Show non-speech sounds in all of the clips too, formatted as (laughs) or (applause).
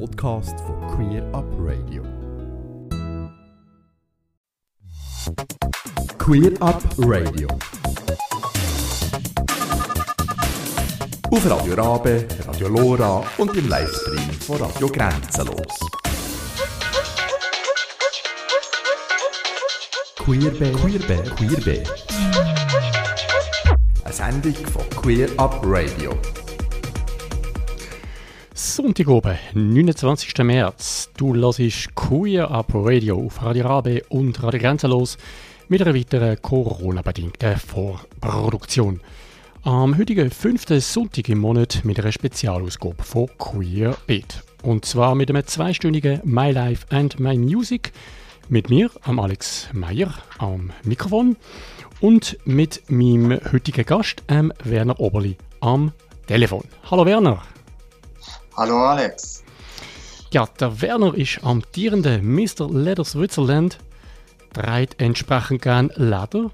Podcast von Queer Up Radio. Queer Up Radio. Auf Radio Rabe, Radio Lora und im Livestream von Radio Grenzenlos. Queerbe, Queerbe, Queerbe. Eine Sendung von Queer Up Radio. Sonntag oben, 29. März. Du hörst Queer Up Radio auf Radio Rabe und Radio Grenzenlos mit einer weiteren Corona-bedingten Vorproduktion. Am heutigen fünften Sonntag im Monat mit einer Spezialausgabe von Queer Beat. Und zwar mit einem zweistündigen My Life and My Music mit mir, am Alex Meyer, am Mikrofon und mit meinem heutigen Gast, ähm, Werner Oberli, am Telefon. Hallo Werner. Hallo Alex. Ja, der Werner ist amtierender Mr. Leather Switzerland, trägt entsprechend gern Leder,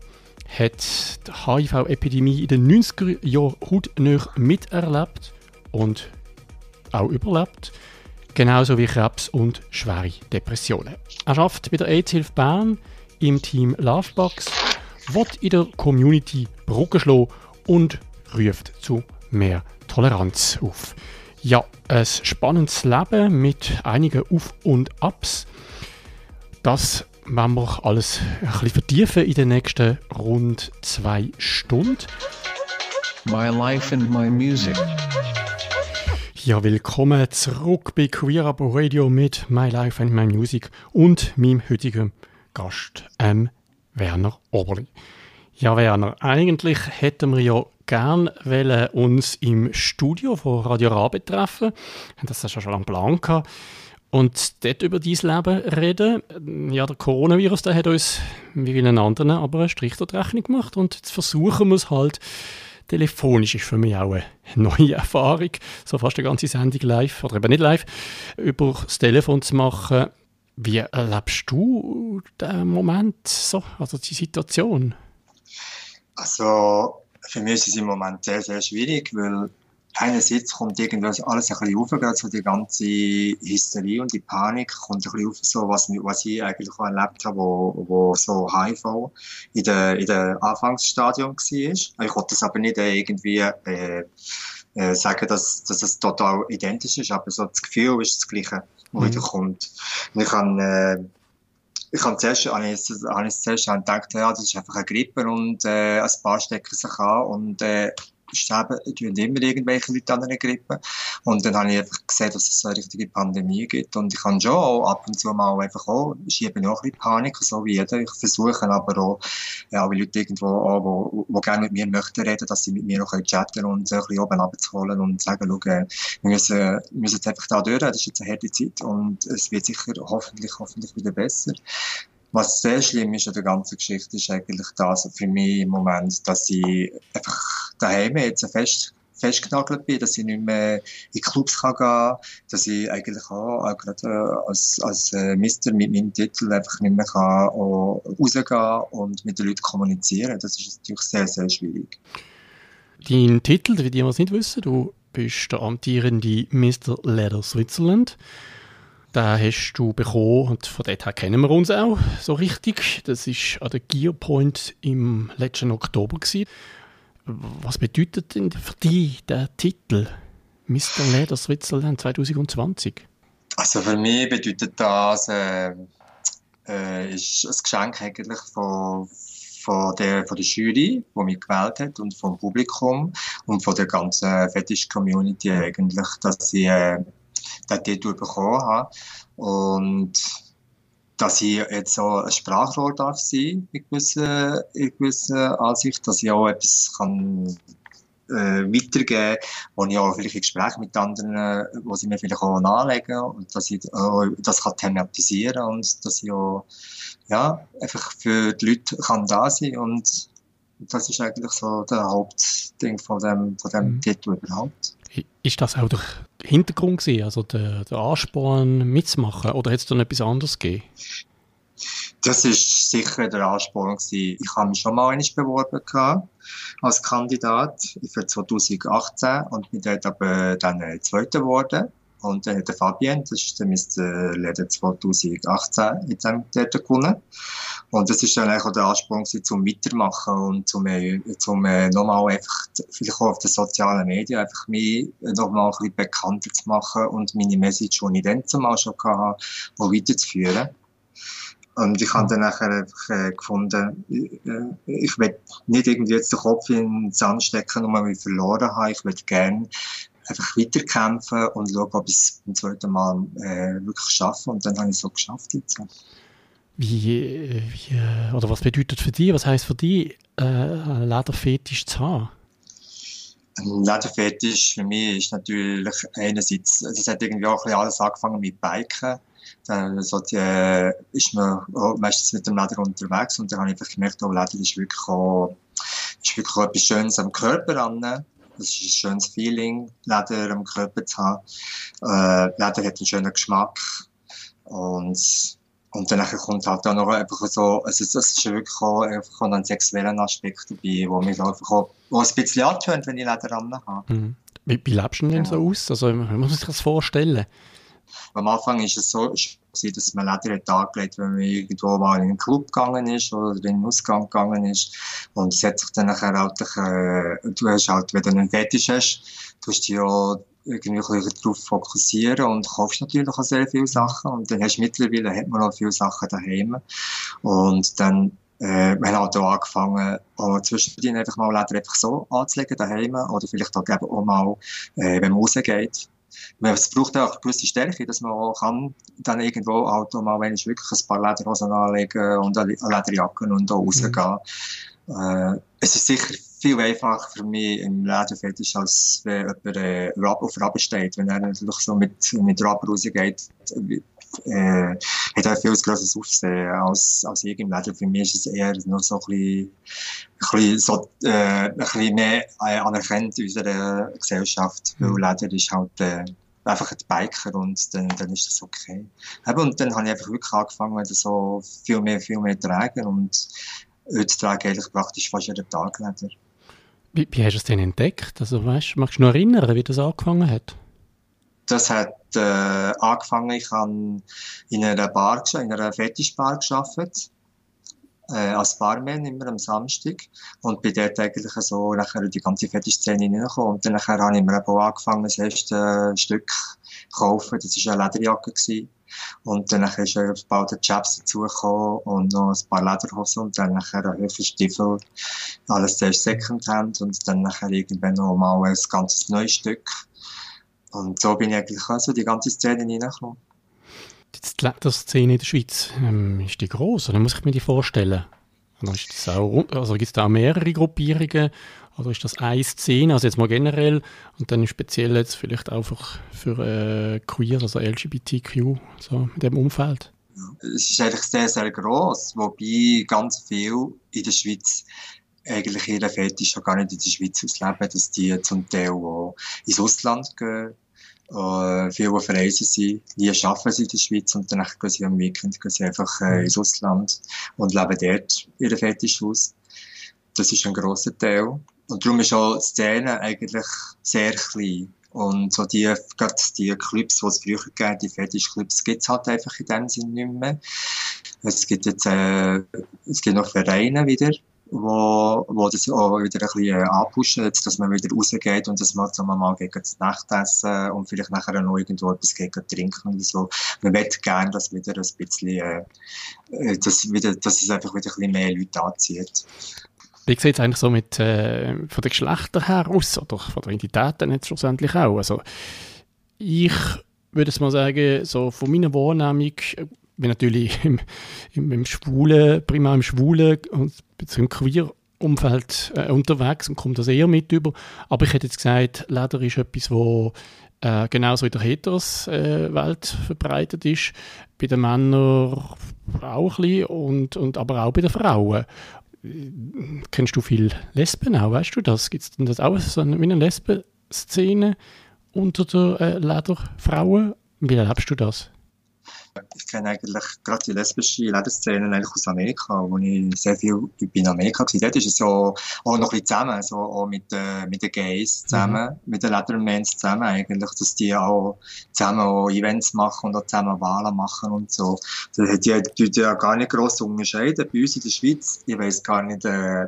hat die HIV-Epidemie in den 90er Jahren hautnah miterlebt und auch überlebt, genauso wie Krebs und schwere Depressionen. Er arbeitet bei der AIDS-Hilfe Bern im Team Lovebox, wird in der Community Brücken schlagen und ruft zu mehr Toleranz auf. Ja, ein spannendes Leben mit einigen Auf- und Abs. Das werden wir alles ein bisschen vertiefen in den nächsten rund zwei Stunden. My life and my music. Ja, willkommen zurück bei Queer Up Radio mit My Life and My Music und meinem heutigen Gast, ähm, Werner Oberli. Ja, Werner, eigentlich hätten wir ja gern wollen uns im Studio von Radio Rabe treffen. Das hast du schon lange Plan. Und dort über dein Leben reden. Ja, der Coronavirus, der hat uns, wie vielen anderen, aber einen Strich die Rechnung gemacht. Und jetzt versuchen wir es halt telefonisch ist für mich auch eine neue Erfahrung, so fast eine ganze Sendung live, oder eben nicht live, über das Telefon zu machen. Wie erlebst du den Moment, so, also die Situation? Also für mich ist es im Moment sehr, sehr schwierig, weil einerseits kommt irgendwas alles ein bisschen aufgeht, so die ganze Hysterie und die Panik kommt ein bisschen auf, so was, was ich eigentlich auch erlebt habe, wo, wo so HIV in der, in der Anfangsstadium war. Ich wollte das aber nicht irgendwie äh, äh, sagen, dass, dass es total identisch ist, aber so das Gefühl ist das gleiche, wo mhm. wieder kommt. Und ich habe äh, ich habe zuerst, habe ich, habe ich zuerst gedacht, ja, das ist einfach eine Grippe und äh, ein paar stecken sich an und äh, sterben tun immer irgendwelche Leute an einer Grippe. Und dann habe ich einfach gesehen, dass es eine richtige Pandemie gibt. Und ich kann schon auch ab und zu mal einfach auch, schiebe auch ein bisschen Panik, so wie jeder. Ich versuche aber auch, ja, alle Leute irgendwo auch, wo, wo gerne mit mir möchten reden, dass sie mit mir auch chatten und so ein bisschen oben abzuholen und sagen, schau, wir müssen, wir müssen jetzt einfach da durch, das ist jetzt eine harte Zeit und es wird sicher hoffentlich, hoffentlich wieder besser. Was sehr schlimm ist an der ganzen Geschichte, ist eigentlich das für mich im Moment, dass ich einfach daheim jetzt fest festgenagelt bin, dass ich nicht mehr in Clubs kann gehen dass ich eigentlich auch, auch gerade äh, als, als äh, Mister mit meinem Titel einfach nicht mehr kann rausgehen und mit den Leuten kommunizieren. Das ist natürlich sehr, sehr schwierig. Dein Titel, für die, die es nicht wissen, du bist der amtierende Mr. Leather Switzerland. Den hast du bekommen und von dort her kennen wir uns auch so richtig. Das war an der Gearpoint im letzten Oktober. Gewesen. Was bedeutet denn für dich der Titel Mr. Leder Switzerland 2020? Also für mich bedeutet das äh, äh, ist ein Geschenk eigentlich von, von, der, von der Jury, die mich gewählt hat und vom Publikum und von der ganzen Fetisch-Community eigentlich, dass ich äh, den Titel bekommen habe. Und dass ich jetzt so ein Sprachrohr darf sein, in gewisser, in gewisser Ansicht, dass ich auch etwas kann äh, weitergeben, wo ich auch vielleicht in Gesprächen mit anderen, wo sie mir vielleicht auch anlegen und dass ich auch das kann thematisieren und dass ich auch, ja, einfach für die Leute kann da sein und das ist eigentlich so der Hauptding von dem, von dem mhm. Titel überhaupt. Ist das auch der Hintergrund gewesen, also der, der Ansporn mitzumachen, oder hätte es dann etwas anderes gegeben? Das ist sicher der Ansporn gewesen. Ich habe mich schon mal einmal beworben gehabt, als Kandidat für 2018 und bin dort aber dann Zweiter geworden. Und hat der Fabian, das ist der Mr. Leder 2018, jetzt dort gewonnen. Und das ist dann auch der Ansporn gewesen, zum Weitermachen und zum, äh, zum äh, nochmal einfach, vielleicht auch auf den sozialen Medien, einfach mich nochmal ein bisschen bekannter zu machen und meine Message, die ich dann zumal schon hatte, auch weiterzuführen. Und ich habe dann nachher einfach äh, gefunden, äh, ich will nicht irgendwie jetzt den Kopf in den Sand stecken und mal verloren haben. Ich will gerne einfach weiterkämpfen und schauen, ob ich es beim zweiten Mal äh, wirklich schaffe. Und dann habe ich es so geschafft jetzt. Wie, wie, äh, oder was bedeutet für dich, was heißt für dich, äh, einen Lederfetisch zu haben? Ein Lederfetisch für mich ist natürlich einerseits, es hat irgendwie auch alles angefangen mit Biken dann so die, äh, ist man meistens mit dem Leder unterwegs und dann habe ich einfach gemerkt, oh, Leder ist wirklich auch, ist wirklich auch etwas Schönes am Körper an. Das ist ein schönes Feeling, Leder am Körper zu haben. Äh, Leder hat einen schönen Geschmack und und dann kommt halt auch noch einfach so, also das ist wirklich auch einfach einen sexuellen Aspekt dabei, wo mich einfach auch, wo ein bisschen antönt, wenn ich Leder an habe. Mhm. Wie, wie lebst du denn ja. so aus? Also, man muss sich das vorstellen. Am Anfang ist es so, dass man Leder hat angelegt, wenn man irgendwo mal in einen Club gegangen ist oder in einen Ausgang gegangen ist. Und es hat sich dann nachher halt, äh, du hast halt, wenn du einen Fetisch hast, tust du ja irgendwie darauf fokussieren und kaufst natürlich auch sehr viele Sachen. Und dann hast du mittlerweile, hat man auch viele Sachen daheim. Und dann äh, wir haben halt auch angefangen, auch zwischendrin einfach mal Leder einfach so anzulegen daheim oder vielleicht auch, auch mal, äh, wenn man rausgeht, es braucht auch gewisse Stärke, dass man auch kann dann irgendwo halt auch mal, wenn ich wirklich ein paar Lederhosen anlegen und eine Lederjacke und auch rausgehen. Mhm. Äh, es ist sicher viel einfacher für mich im Lederfetisch, als wenn jemand äh, auf Raben steht. Wenn er natürlich so mit, mit Raben rausgeht, äh, hat er viel größeres Aufsehen als, als im Leder. Für mich ist es eher noch so ein bisschen, ein bisschen, so, äh, ein bisschen mehr äh, anerkannt in unserer Gesellschaft, weil mhm. Leder ist halt äh, einfach ein Biker und dann, dann ist das okay. Eben, und dann habe ich einfach wirklich angefangen, so viel mehr, viel mehr zu tragen und heute trage ich eigentlich praktisch fast jeden Tag Leder. Wie, wie hast du es denn entdeckt? Also, weißt, magst du noch erinnern, wie das angefangen hat? Das hat äh, angefangen, ich habe in einer Bar, in einer Fetischbar gearbeitet, äh, als Barman immer am Samstag und bin dort eigentlich so nachher die ganze Fetischszene hineingekommen und dann habe ich mir auch angefangen, das erste Stück zu kaufen, das war eine Lederjacke gewesen. Und dann nachher ist ja bald der Chaps dazugekommen und noch ein paar Lederhosen und dann nachher ein Hüfte Stiefel. Alles zuerst Secondhand und dann nachher irgendwann noch mal ein ganzes neues Stück. Und so bin ich eigentlich also die ganze Szene hineingekommen. Die Lederszene in der Schweiz, ähm, ist die groß? Oder muss ich mir die vorstellen? Oder ist das auch, also gibt es da auch mehrere Gruppierungen? Oder ist das eine Szene, also jetzt mal generell und dann speziell jetzt vielleicht einfach für äh, Queer, also LGBTQ, so in dem Umfeld? Es ist eigentlich sehr, sehr gross, wobei ganz viel in der Schweiz eigentlich ihre Fetisch schon gar nicht in der Schweiz ausleben, dass die zum Teil auch ins Ausland gehen. Äh, viele, die verreisen sind, die arbeiten sie in der Schweiz und dann gehen sie am Weekend gehen sie einfach äh, ins Ausland und leben dort ihre Fetisch aus. Das ist ein grosser Teil. Und darum ist auch die Szene eigentlich sehr klein. Und so die, gerade die Clubs, die es früher gegeben die Fetischclubs, gibt es halt einfach in dem Sinne nicht mehr. Es gibt jetzt, äh, es gibt noch Vereine wieder, wo, wo das auch wieder ein bisschen äh, anpushen, dass man wieder rausgeht und dass man mal gegen das Nachtessen und vielleicht nachher noch irgendwo etwas gegen trinken und so. Man möchte gerne, dass wieder ein bisschen, äh, äh, dass wieder, dass es einfach wieder ein bisschen mehr Leute anzieht. Wie sieht es eigentlich so mit, äh, von den Geschlechtern her aus oder von der Identität dann jetzt schlussendlich auch? Also ich würde es mal sagen, so von meiner Wahrnehmung bin natürlich im, im, im Schwulen, primär im Schwulen und im Queer Umfeld äh, unterwegs und komme das eher mit über. Aber ich hätte jetzt gesagt, Leder ist etwas, wo äh, genauso in der Heteros-Welt äh, verbreitet ist, bei den Männern auch ein bisschen und, und aber auch bei den Frauen. Kennst du viel Lesben auch, weißt du das? Gibt es denn das auch so eine, eine Lesben-Szene unter den äh, Lederfrauen? Wie erlebst du das? Ich kenne eigentlich gerade die lesbische Lebensszene eigentlich aus Amerika, wo ich sehr viel in Amerika war. Dort ist es so auch noch ein bisschen zusammen, so auch mit, äh, mit den Gays zusammen, mhm. mit den Leathermans zusammen eigentlich, dass die auch zusammen auch Events machen und auch zusammen Wahlen machen und so. Die, die, die ja gar nicht gross unterscheiden. Bei uns in der Schweiz, ich weiß gar nicht, äh,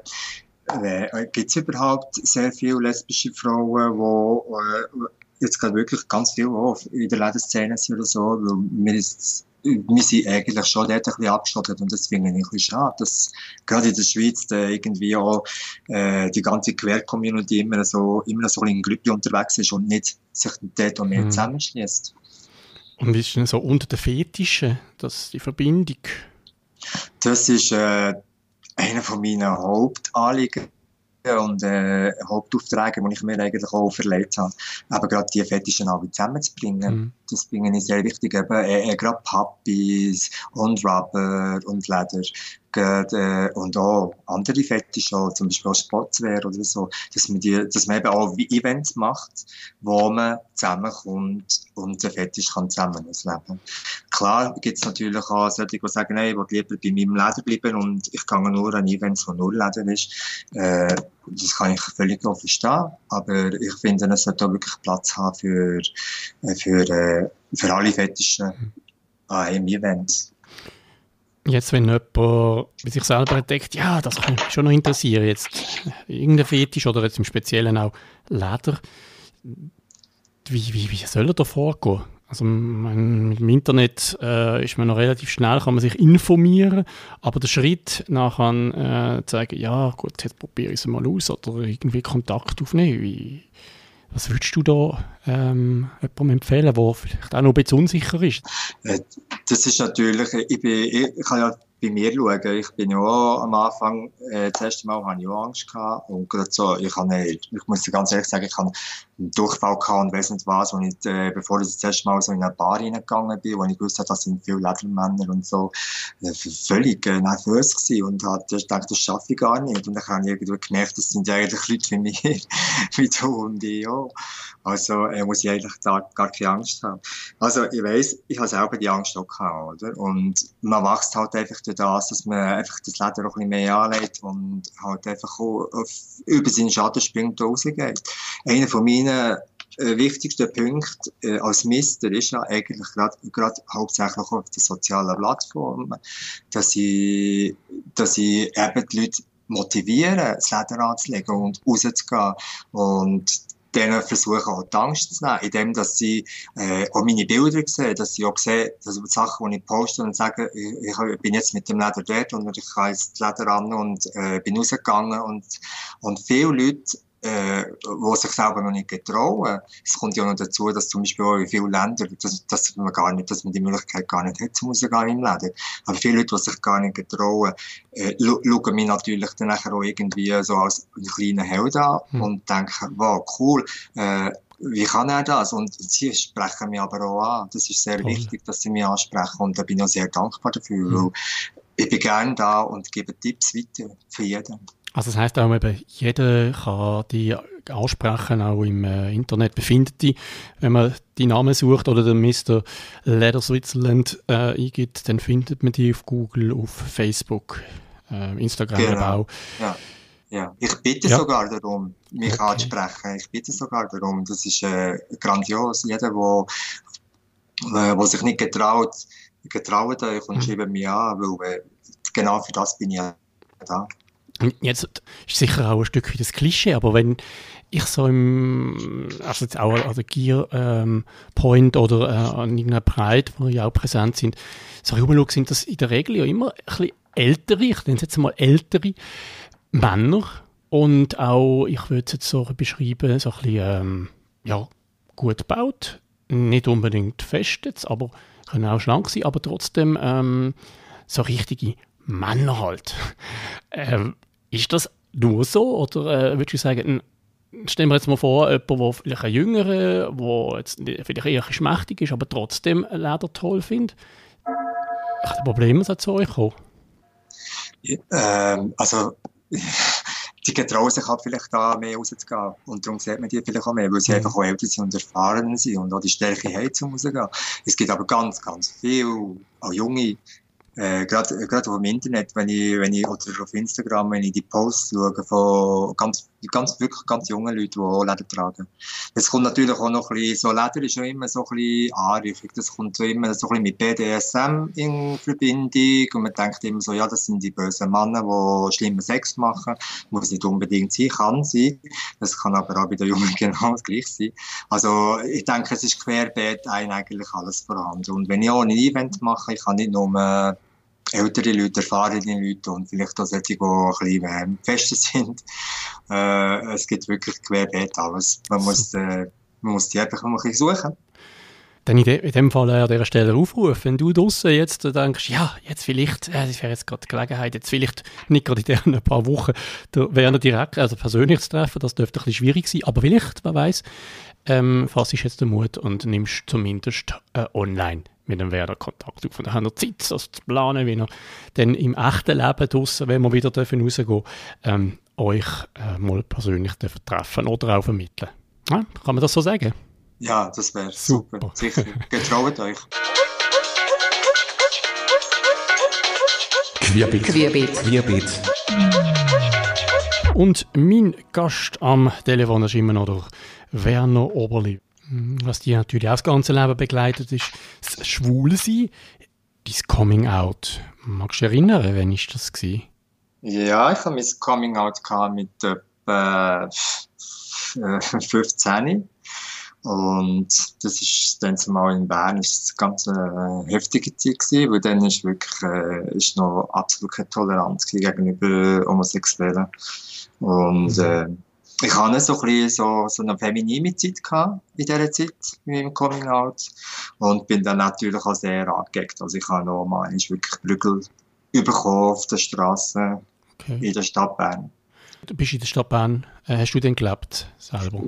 äh, gibt es überhaupt sehr viele lesbische Frauen, die jetzt gerade wirklich ganz viel auch in der Lebensszene sind oder so, weil wir, ist, wir sind eigentlich schon dort ein bisschen abgeschottet und das finde ich ein bisschen schade, dass gerade in der Schweiz da irgendwie auch äh, die ganze Queer-Community immer so, immer so in Gruppe unterwegs ist und nicht sich dort auch mehr mhm. zusammenschließt. Und wie ist denn so unter den Fetischen, dass die Verbindung? Das ist äh, einer von meinen Hauptanliegen und äh, Hauptaufträge, die ich mir eigentlich auch verlegt habe, aber gerade die Fetischen alle zusammenzubringen. Mhm. Das finde ich sehr wichtig. Eben, äh, äh, gerade Puppies und Rubber und Leder und auch andere Fetische, zum Beispiel auch Sportswear oder so, dass man, die, dass man eben auch Events macht, wo man zusammenkommt und den Fetisch kann zusammen ausleben. Klar gibt es natürlich auch solche, die sagen, nein, ich will lieber bei meinem Leder bleiben und ich gehe nur an Events, wo nur Leder ist. Äh, das kann ich völlig auch verstehen, aber ich finde, es sollte auch wirklich Platz haben für, äh, für, äh, für alle Fetische an einem Event. Jetzt, wenn jemand bei sich selber entdeckt, ja, das kann mich schon noch interessieren, jetzt irgendein Fetisch oder jetzt im Speziellen auch Leder, wie, wie, wie soll er da vorgehen? Also man, im Internet äh, ist man noch relativ schnell, kann man sich informieren, aber der Schritt nachher äh, zu sagen, ja gut, jetzt probiere ich es mal aus oder irgendwie Kontakt aufnehmen, wie, was würdest du da ähm, jemandem empfehlen, der vielleicht auch noch ein bisschen unsicher ist? Äh, das ist natürlich, ich, bin, ich, kann ja bei mir schauen. Ich bin ja am Anfang, äh, das erste Mal hatte ich auch Angst gehabt. Und gerade so, ich habe, ich muss dir ganz ehrlich sagen, ich habe einen Durchfall gehabt und weiss nicht was, wo ich, äh, bevor ich das erste Mal so in eine Bar reingegangen bin, wo ich gewusst habe, das sind viele Ledermänner und so, äh, völlig äh, nervös gewesen und hat gedacht, das schaffe ich gar nicht. Und dann habe ich irgendwie gemerkt, das sind eigentlich Leute wie mir, (laughs) wie du und ich auch. Also äh, muss ich eigentlich da gar keine Angst haben. Also ich weiss, ich habe selber die Angst auch gehabt, oder? Und man wächst halt einfach durch das, dass man einfach das Leder auch ein bisschen mehr anlegt und halt einfach auch auf, über seinen Schadenspunkt rausgeht. Einer von meinen äh, wichtigsten Punkte äh, als Mister ist ja eigentlich gerade hauptsächlich auf den sozialen Plattformen, dass ich, dass ich eben die Leute motivieren, das Leder anzulegen und rauszugehen. Und denen versuchen auch die Angst zu nehmen, indem dass sie äh, auch meine Bilder sehen, dass sie auch sehen, dass die Sachen, die ich poste und sage, ich, ich bin jetzt mit dem Leder dort und ich habe jetzt das Leder an und äh, bin rausgegangen und, und viele Leute äh, wo sich selber noch nicht getrauen. Es kommt ja noch dazu, dass zum Beispiel auch in vielen Ländern, dass, dass man gar nicht, dass man die Möglichkeit gar nicht hat, zu rausgehen im Laden. Aber viele Leute, die sich gar nicht getrauen, äh, schauen mich natürlich dann nachher auch irgendwie so als einen kleinen Held an mhm. und denken, wow, cool, äh, wie kann er das? Und sie sprechen mich aber auch an. Das ist sehr Toll. wichtig, dass sie mich ansprechen und da bin ich auch sehr dankbar dafür, mhm. weil ich bin gerne da und gebe Tipps weiter für jeden. Also das heißt auch eben, jeder kann die ansprechen, auch im äh, Internet befindet die. Wenn man die Namen sucht oder den Mr. Leather Switzerland äh, eingibt, dann findet man die auf Google, auf Facebook, äh, Instagram genau. auch. Ja. Ja, ich bitte ja. sogar darum, mich okay. anzusprechen. Ich bitte sogar darum. Das ist äh, grandios. Jeder, der wo, äh, wo sich nicht getraut, getraut euch und mhm. schreibt mich an, weil äh, genau für das bin ich da. Jetzt ist sicher auch ein Stück wie das Klischee, aber wenn ich so im, also jetzt auch an der Gear ähm, Point oder äh, an irgendeiner Pride, wo ja auch präsent sind, so rumschaue, sind das in der Regel ja immer ein bisschen ältere, ich nenne es jetzt mal ältere Männer und auch, ich würde es jetzt so beschreiben, so ein bisschen, ähm, ja, gut gebaut, nicht unbedingt fest jetzt, aber können auch schlank sein, aber trotzdem ähm, so richtige Männer halt. (laughs) Ähm, ist das nur so oder äh, würdest du sagen, stellen wir jetzt mal vor, jemand, der vielleicht ein Jüngerer, der jetzt vielleicht eher schmächtig ist, aber trotzdem Leder toll findet? Welche Probleme zu euch kommen? ähm, also (laughs) die getrauen sich halt vielleicht da mehr rauszugehen. Und darum sieht man die vielleicht auch mehr, weil sie mhm. einfach auch älter sind und erfahren sind und auch die Stärke haben, zum rauszugehen. Es gibt aber ganz, ganz viel, auch junge, äh, gerade auf dem Internet, wenn ich wenn ich oder auf Instagram, wenn ich die Posts schaue von ganz ganz wirklich ganz jungen Leuten, die auch Leder tragen. Es kommt natürlich auch noch ein bisschen, so Leder ist schon immer so ein bisschen anrüchig. Das kommt so immer so ein bisschen mit BDSM in Verbindung und man denkt immer so, ja, das sind die bösen Männer, die schlimmen Sex machen. Muss nicht unbedingt sein, kann sein. Das kann aber auch bei den Jungen (laughs) genau das gleiche sein. Also ich denke, es ist querbeet eigentlich alles vorhanden. Und wenn ich auch ein Event mache, ich kann nicht nur ältere Leute, erfahrene Leute und vielleicht auch solche, die ein bisschen fester sind. (laughs) Äh, es gibt wirklich querbeet alles. Man muss, (laughs) äh, man muss die einfach ein bisschen suchen. Dann in, de, in dem Fall an dieser Stelle Aufruf, wenn du draußen jetzt denkst, ja, jetzt vielleicht, äh, das wäre jetzt gerade die Gelegenheit, jetzt vielleicht nicht gerade in diesen paar Wochen der Werner direkt, also persönlich zu treffen, das dürfte ein bisschen schwierig sein, aber vielleicht, wer weiß, ähm, fass ich jetzt den Mut und nimmst zumindest äh, online mit dem Werder Kontakt auf. Und dann haben wir Zeit, das zu planen, wie wir dann im echten Leben draussen, wenn wir wieder dürfen rausgehen ähm, euch äh, mal persönlich dürfen treffen oder auch vermitteln. Ja, kann man das so sagen? Ja, das wäre super. super. Sicher. Getraut euch. Querbeet. Querbeet. Querbeet. Und mein Gast am Telefon ist immer noch der Werner Oberli. Was dich natürlich auch das ganze Leben begleitet, ist das Schwulsein, dein Coming Out. Magst du dich erinnern, wann war das? Gewesen? Ja, ich habe mein Coming Out mit etwa 15. Äh, und das ist dann zumal in Bern ist eine ganz äh, heftige Zeit gewesen, weil dann ist wirklich äh, ist noch absolut keine Toleranz gegenüber Homosexuellen. Und mhm. äh, ich hatte so ein bisschen so, so eine feminine Zeit gehabt in dieser Zeit mit meinem Coming Out und bin dann natürlich auch sehr angeeckt. Also ich habe noch mal wirklich Prügel bekommen auf der Straße okay. in der Stadt Bern. Du bist in der Stadt Bern. Äh, hast du denn gelebt selber?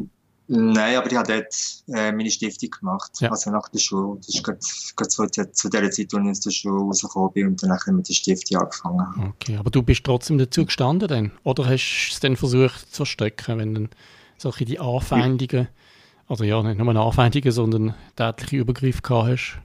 Nein, aber ich habe dort äh, meine Stiftung gemacht, ja. also nach der Schule. Das ist gerade, gerade zu, zu der Zeit, als ich aus der Schule rausgekommen bin und dann mit der Stiftung angefangen Okay, aber du bist trotzdem dazu gestanden dann? Oder hast du es dann versucht zu verstecken, wenn dann solche die Anfeindungen, also ja, nicht nur Anfeindungen, sondern tätliche Übergriffe gehabt hast?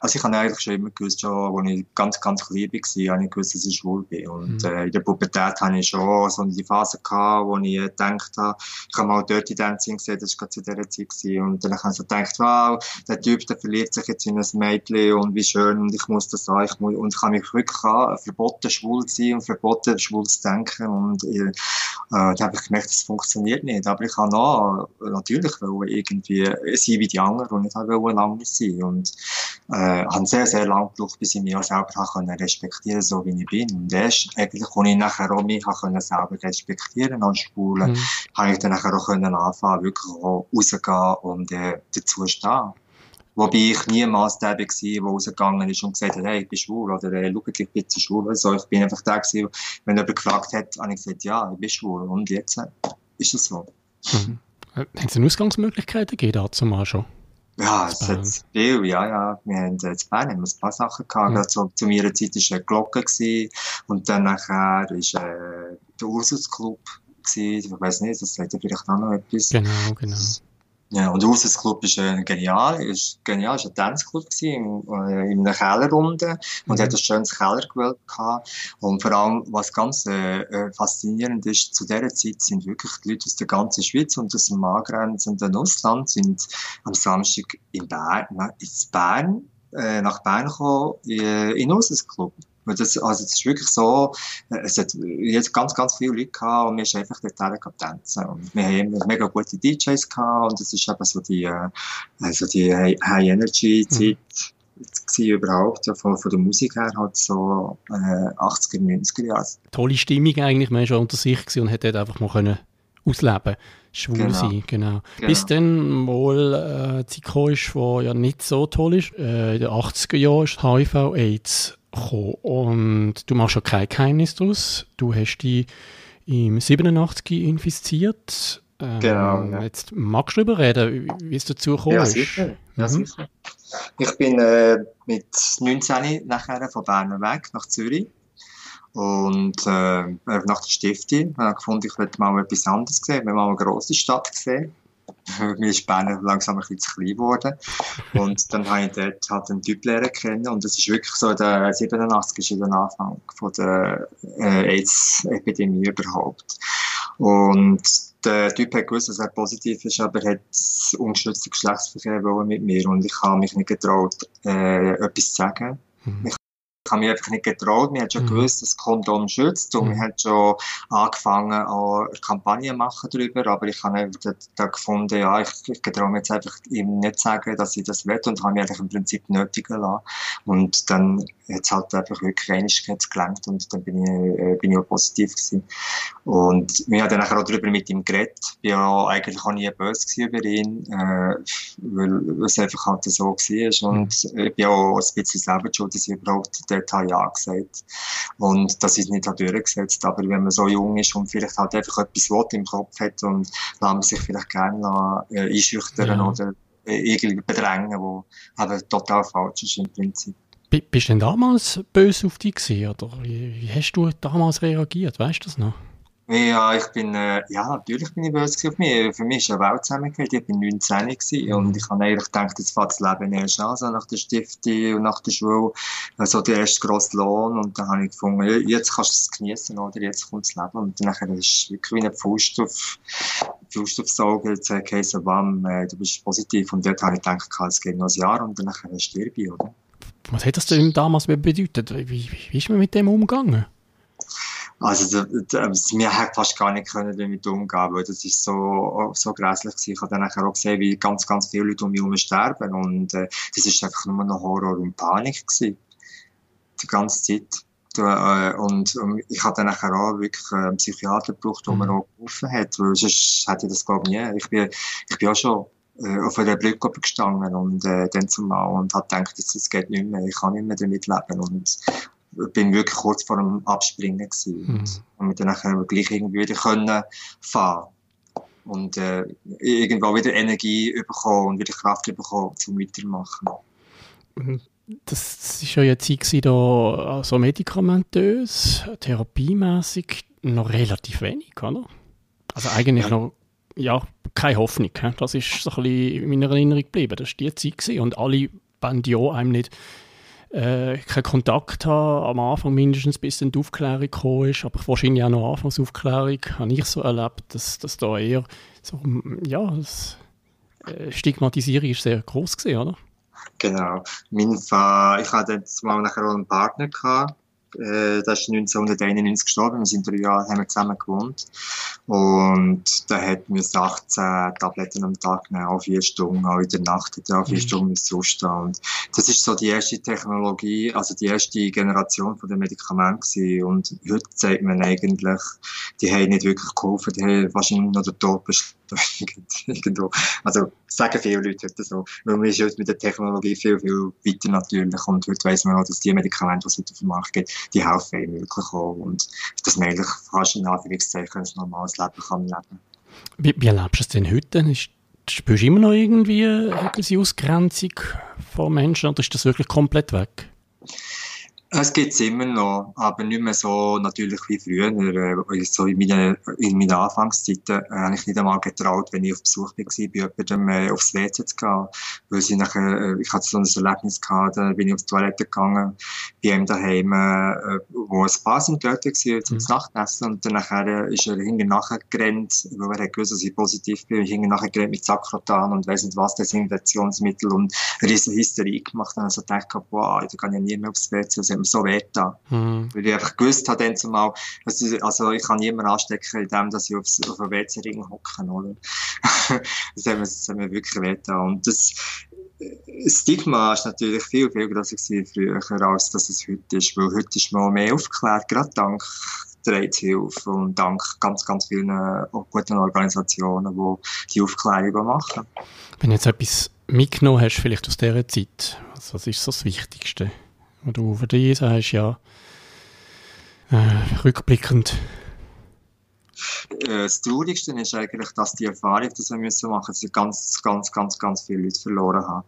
Also ich habe eigentlich schon immer gewusst, schon, als ich ganz, ganz klein war, habe ich gewusst, dass ich schwul bin. Und mhm. äh, in der Pubertät hatte ich schon so die Phase gehabt, wo ich gedacht habe, ich habe mal Dirty Dancing gesehen, das war gerade zu dieser Zeit gewesen. Und dann habe ich so gedacht, wow, der Typ, der verliebt sich jetzt in ein Mädchen und wie schön und ich muss das sagen. Ich muss, und ich habe mich wirklich an, verboten schwul zu sein und verboten schwul zu denken. Und äh, äh, da habe ich gemerkt, das funktioniert nicht. Aber ich habe noch, natürlich irgendwie sein wie die anderen und ich wollte lange sein. Und äh, habe sehr, sehr lange gebraucht, bis ich mich auch selber können respektieren so wie ich bin. Und erst eigentlich, als ich nachher auch mich können selber respektieren als Schwule, mhm. habe ich dann nachher auch können anfangen, wirklich auch rauszugehen und äh, dazu stehen. Wobei ich niemals der war, der rausgegangen ist und gesagt hat, hey, ich bin schwul, oder hey, schau, ich bin schwul. Also, ich bin einfach der gewesen, wenn jemand gefragt hat, habe ich gesagt, ja, ich bin schwul. Und jetzt äh, ist das so. Mhm. Haben Sie Ausgangsmöglichkeiten gegeben dazu mal schon? Ja, es hat viel, ja, ja. Wir haben in Bern haben ein paar Sachen gehabt. Ja. Zu, zu meiner Zeit war eine Glocke gewesen. und dann nachher ist äh, der Ursus Club gewesen. Ich weiß nicht, das sagt ja vielleicht auch noch etwas. Genau, genau. Ja, und Ursus Club ist äh, genial, ist genial, ist ein Tanzclub gewesen, in, äh, in einer Kellerrunde und mhm. hat ein schönes Kellergewölbe gehabt. Und vor allem, was ganz äh, äh, faszinierend ist, zu dieser Zeit sind wirklich die Leute aus der ganzen Schweiz und aus dem angrenzenden Ausland sind am Samstag in Bern, in Bern, äh, nach Bern gekommen, in, in Ursus Club. Das, also, das ist wirklich so, äh, es hat jetzt ganz, ganz viele Leute gehabt und wir sind einfach dort tanzen. Und wir haben mega gute DJs gehabt und es ist eben so die, also die High-Energy-Zeit. Mhm. überhaupt, ja, von, von der Musik her halt so äh, 80er, 90er Jahre. Tolle Stimmung eigentlich, man war schon unter sich und hat dort einfach mal können ausleben schwul genau. sein, genau. genau. Bis dann mal äh, Zeit ist, die ja nicht so toll ist. Äh, in den 80er Jahren ist HIV-Aids gekommen. Und du machst ja kein Geheimnis daraus. Du hast dich im 87 infiziert. Ähm, genau. Ja. Jetzt magst du darüber reden, wie es dazu gekommen ja, ist. Sicher. Ja, mhm. sicher. Ich bin äh, mit 19 nachher von Bern weg nach Zürich Und äh, nach der Stiftung habe ich gefunden, ich möchte mal etwas anderes sehen, ich will mal eine grosse Stadt sehen. (laughs) Mir ist Bern langsam ein bisschen zu klein geworden. Und dann habe ich dort halt einen Typ lernen kennen. Und das ist wirklich so, der 87 ist der Anfang von der äh, AIDS-Epidemie überhaupt. Und der Typ hat gewusst, dass er positiv ist, aber er hat ungeschützten Geschlechtsverkehr mit mir. Und ich habe mich nicht getraut, äh, etwas zu sagen. Mhm. Ich habe mich einfach nicht getraut. Wir haben schon mhm. gewusst, dass das Kondom schützt und mhm. wir haben schon angefangen, auch eine Kampagne zu machen darüber, aber ich habe einfach da gefunden, ja, ich, ich traue mir jetzt einfach ihm nicht sagen, dass ich das will und habe mich eigentlich im Prinzip nötigen lassen. Und dann hat es halt einfach wirklich Einigkeit gelangt und dann bin ich, äh, bin ich auch positiv gewesen. Und wir haben dann auch darüber mit ihm geredet. Ich war eigentlich auch nie böse über ihn, äh, weil es einfach halt so war. Und mhm. ich bin auch ein bisschen selber schuld, dass ich überhaupt dort habe Ja gesagt. Und das ist nicht durchgesetzt. Aber wenn man so jung ist und vielleicht halt einfach etwas will im Kopf hat und lässt man sich vielleicht gerne äh, einschüchtern ja. oder äh, irgendwie bedrängen, wo aber total falsch ist im Prinzip. Bist du denn damals böse auf dich gewesen, oder wie, wie hast du damals reagiert? Weißt du das noch? Ja, ich bin, äh, ja, natürlich bin ich böse auf mich. Für mich ist eine Welt zusammengefällt. Ich bin 19 gewesen und ich habe eigentlich gedacht, jetzt fängt das Leben erst an, so nach der Stiftung und nach der Schule, so also der erste grosse Lohn und dann habe ich gefunden, jetzt kannst du es genießen, oder? Jetzt kommt das Leben und dann ist wirklich wie eine Faust auf, Faust aufs Auge, jetzt so bam, äh, du bist positiv und dort habe ich gedacht, es geht noch ein Jahr und dann stirb ich, oder? Was hat das denn damals bedeutet? Wie, wie, wie ist man mit dem umgegangen? Also, da, wir haben fast gar nicht können damit umgehen, weil das ist so, so grässlich gewesen. Ich habe dann auch gesehen, wie ganz, ganz viele Leute um mich herum sterben und äh, das ist einfach nur noch Horror und Panik gewesen. Die ganze Zeit. Äh, und, und ich habe dann nachher auch wirklich einen Psychiater gebraucht, der mir mhm. auch geholfen hat, weil sonst hätte ich das glaube ich nie. Ich bin, ich bin auch schon äh, auf einer Brücke gestanden und äh, dann zumal und habe gedacht, das geht nicht mehr, ich kann nicht mehr damit leben und bin wirklich kurz vor dem Abspringen gewesen. Mhm. Und mit dann nachher gleich irgendwie wieder können fahren und äh, irgendwo wieder Energie bekommen und wieder Kraft bekommen zum Weitermachen. Mhm. Das war ja eine Zeit da so also medikamentös, therapiemäßig noch relativ wenig, oder? Also eigentlich ja. noch ja, keine Hoffnung. Das ist so ein bisschen in meiner Erinnerung geblieben. Das war die Zeit gewesen. und alle wollen ja einem nicht äh, keinen Kontakt habe, am Anfang mindestens, bis dann die Aufklärung gekommen ist, aber wahrscheinlich auch noch Anfangsaufklärung, habe ich so erlebt, dass, dass da eher so, ja, das, äh, Stigmatisierung ist sehr groß gewesen, oder? Genau. Mein Fall, ich hatte mal nachher auch einen Partner gehabt, äh, der ist 1991 gestorben. Wir sind drei Jahre haben wir zusammen gewohnt. Und der hat mir 18 Tabletten am Tag genommen, auch vier Stunden, auch in der Nacht hat er auch vier mhm. Stunden zustehen. Und das ist so die erste Technologie, also die erste Generation von den Medikamenten gewesen. Und heute sagt man eigentlich, die haben nicht wirklich geholfen, die haben wahrscheinlich noch den Tod irgendwo. Also, sagen viele Leute heute so. Weil man ist heute mit der Technologie viel, viel weiter natürlich. Und heute weiss man auch, dass die Medikamente, die es heute auf den Markt gibt, die helfen einem wirklich auch. Und dass man eigentlich fast in Anführungszeichen ein normales Leben kann leben. Wie, wie erlebst du es denn heute? Spürst du immer noch irgendwie eine Ausgrenzung von Menschen oder ist das wirklich komplett weg? Es gibt es immer noch, aber nicht mehr so natürlich wie früher. Äh, so in meinen, in meinen Anfangszeiten äh, habe ich nicht einmal getraut, wenn ich auf Besuch war, bei jemandem äh, aufs WC zu gehen. Weil sie nachher, ich hatte so ein Erlebnis gehabt, dann bin ich aufs Toilette gegangen, bei ihm daheim, wo ein Paar sind dort war, zum mhm. Nachtessen. Und dann nachher ist er hinten nachher gerannt, weil er hat gewusst, dass ich positiv bin, hinten nachher gerannt mit Sakrotan und weiss nicht was, Desinfektionsmittel und eine riesen Hysterie gemacht. Dann so gedacht, boah, da kann ja nie mehr aufs WC hat mir so weh da. Mhm. Weil ich einfach gewusst habe, dann zumal, also ich kann niemanden anstecken, indem dass ich aufs, auf einen WC-Ring hocke, oder? (laughs) das, hat mir, das hat mir wirklich weh. Und das, das Stigma ist natürlich viel, viel größer früher, als dass es heute ist. Weil heute ist man mehr aufgeklärt, gerade dank der AIDS-Hilfe und dank ganz, ganz vielen guten Organisationen, die die Aufklärung machen. Wenn du jetzt etwas mitgenommen hast, vielleicht aus dieser Zeit, also was ist so das Wichtigste? Wo du für dich sagst, ja, äh, rückblickend. Äh, das Traurigste ist eigentlich, dass die Erfahrung, die wir müssen machen, dass ganz, ganz, ganz, ganz viele Leute verloren haben.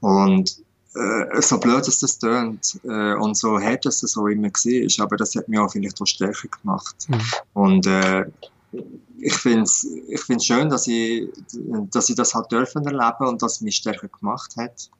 Und äh, so blöd, dass das tönt äh, und so hart, dass das so immer war, aber das hat mich auch vielleicht auch stärker gemacht. Mhm. Und äh, ich finde es ich find's schön, dass ich, dass ich das halt dürfen erleben und dass es mich stärker gemacht hat.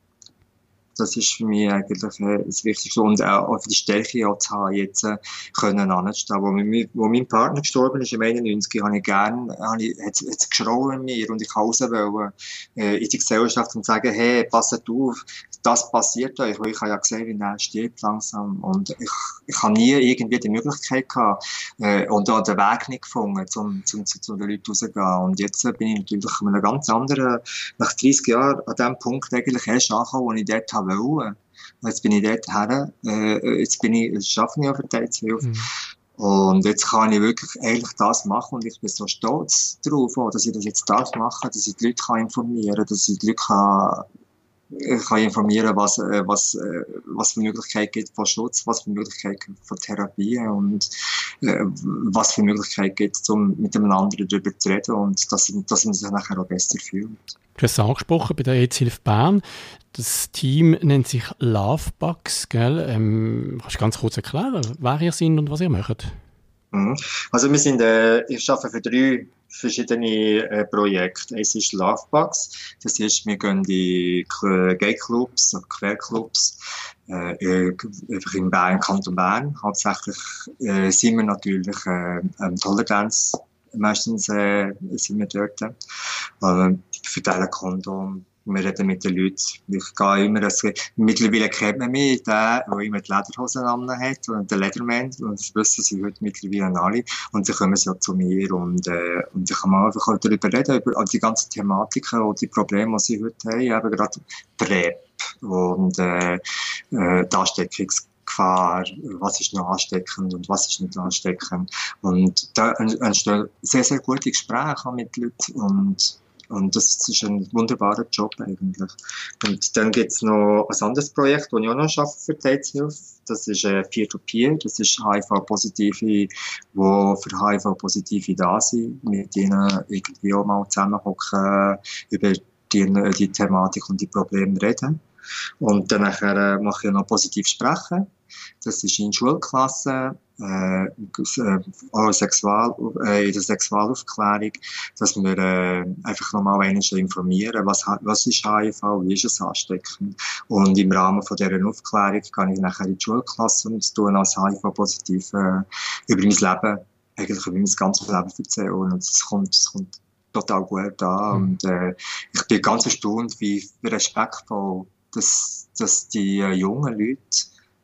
Das ist für mich eigentlich äh, das Wichtigste. Und auch für die Stärke auch zu haben, jetzt äh, können anstehen. Wo, mein, wo mein Partner gestorben ist, im 91, habe ich gerne, habe ich, hat, es geschrauen in mir und ich kann raus äh, in die Gesellschaft und sagen, hey, passet auf, das passiert euch. Weil ich habe ja gesehen, wie er steht langsam. Und ich, ich habe nie irgendwie die Möglichkeit gehabt, äh, und auch den Weg nicht gefunden, um, zu, zu den Leuten rauszugehen. Und jetzt bin ich natürlich an einem ganz anderen, nach 30 Jahren, an dem Punkt eigentlich erst angekommen, wo ich dort habe wollen. Jetzt bin ich dort her, äh, jetzt bin ich, jetzt arbeite ich auf der Teilzeit. Mhm. Und jetzt kann ich wirklich eigentlich das machen und ich bin so stolz darauf, dass ich das jetzt darf machen, dass ich die Leute kann informieren kann, dass ich die Leute kann ich kann informieren, was, äh, was, äh, was für Möglichkeiten gibt von Schutz, was für Möglichkeiten von Therapie und äh, was für Möglichkeiten gibt, um mit einem anderen darüber zu reden und dass, dass man sich nachher auch besser fühlt. Du hast es angesprochen bei der EZ-Hilfe Bern. Das Team nennt sich Lovebugs, gell? Ähm, kannst du ganz kurz erklären, wer ihr seid und was ihr macht? Mhm. Also wir sind, äh, ich arbeite für drei verschiedene äh, Projekte. Es ist Lovebugs, das ist, wir gehen in Gay-Clubs, Querclubs, äh, äh, in Bern, Kanton Bern. Hauptsächlich äh, sind wir natürlich äh, ähm, Toleranz, meistens äh, sind wir dort. Äh, verteilen Kondom, wir reden mit den Leuten. Ich gehe immer, also, mittlerweile kennt man mich, der, der immer die Lederhosen hat, und der Lederman, und das wissen sie heute mittlerweile alle, und dann kommen sie ja zu mir, und, äh, und ich kann mal einfach darüber reden, über die ganzen Thematiken und die Probleme, die sie heute haben, eben gerade PrEP und äh, äh, die Ansteckungsgefahr, was ist noch ansteckend und was ist nicht ansteckend. Und da entstehen sehr, sehr gute Gespräche mit Leuten und und das ist ein wunderbarer Job eigentlich. Und dann gibt es noch ein anderes Projekt, das ich auch noch arbeite für die. Das ist äh, Peer-to-Peer. -Peer. Das ist HIV-Positive, die für HIV-Positive da sind, mit denen irgendwie auch mal zusammenhocken, über die, die Thematik und die Probleme reden. Und dann äh, mache ich noch positiv sprechen. Das ist in Schulklassen äh, äh, Sexual, äh, in der Sexualaufklärung, dass wir äh, einfach nochmal einmal informieren, was, was ist HIV, wie ist es ansteckend. Und im Rahmen von dieser Aufklärung kann ich nachher in die Schulklasse und tun als HIV-positiv äh, über mein Leben, eigentlich über mein ganzes Leben erzählen. Und es kommt, es kommt total gut an. Mhm. Und äh, ich bin ganz erstaunt, wie respektvoll dass, dass die äh, jungen Leute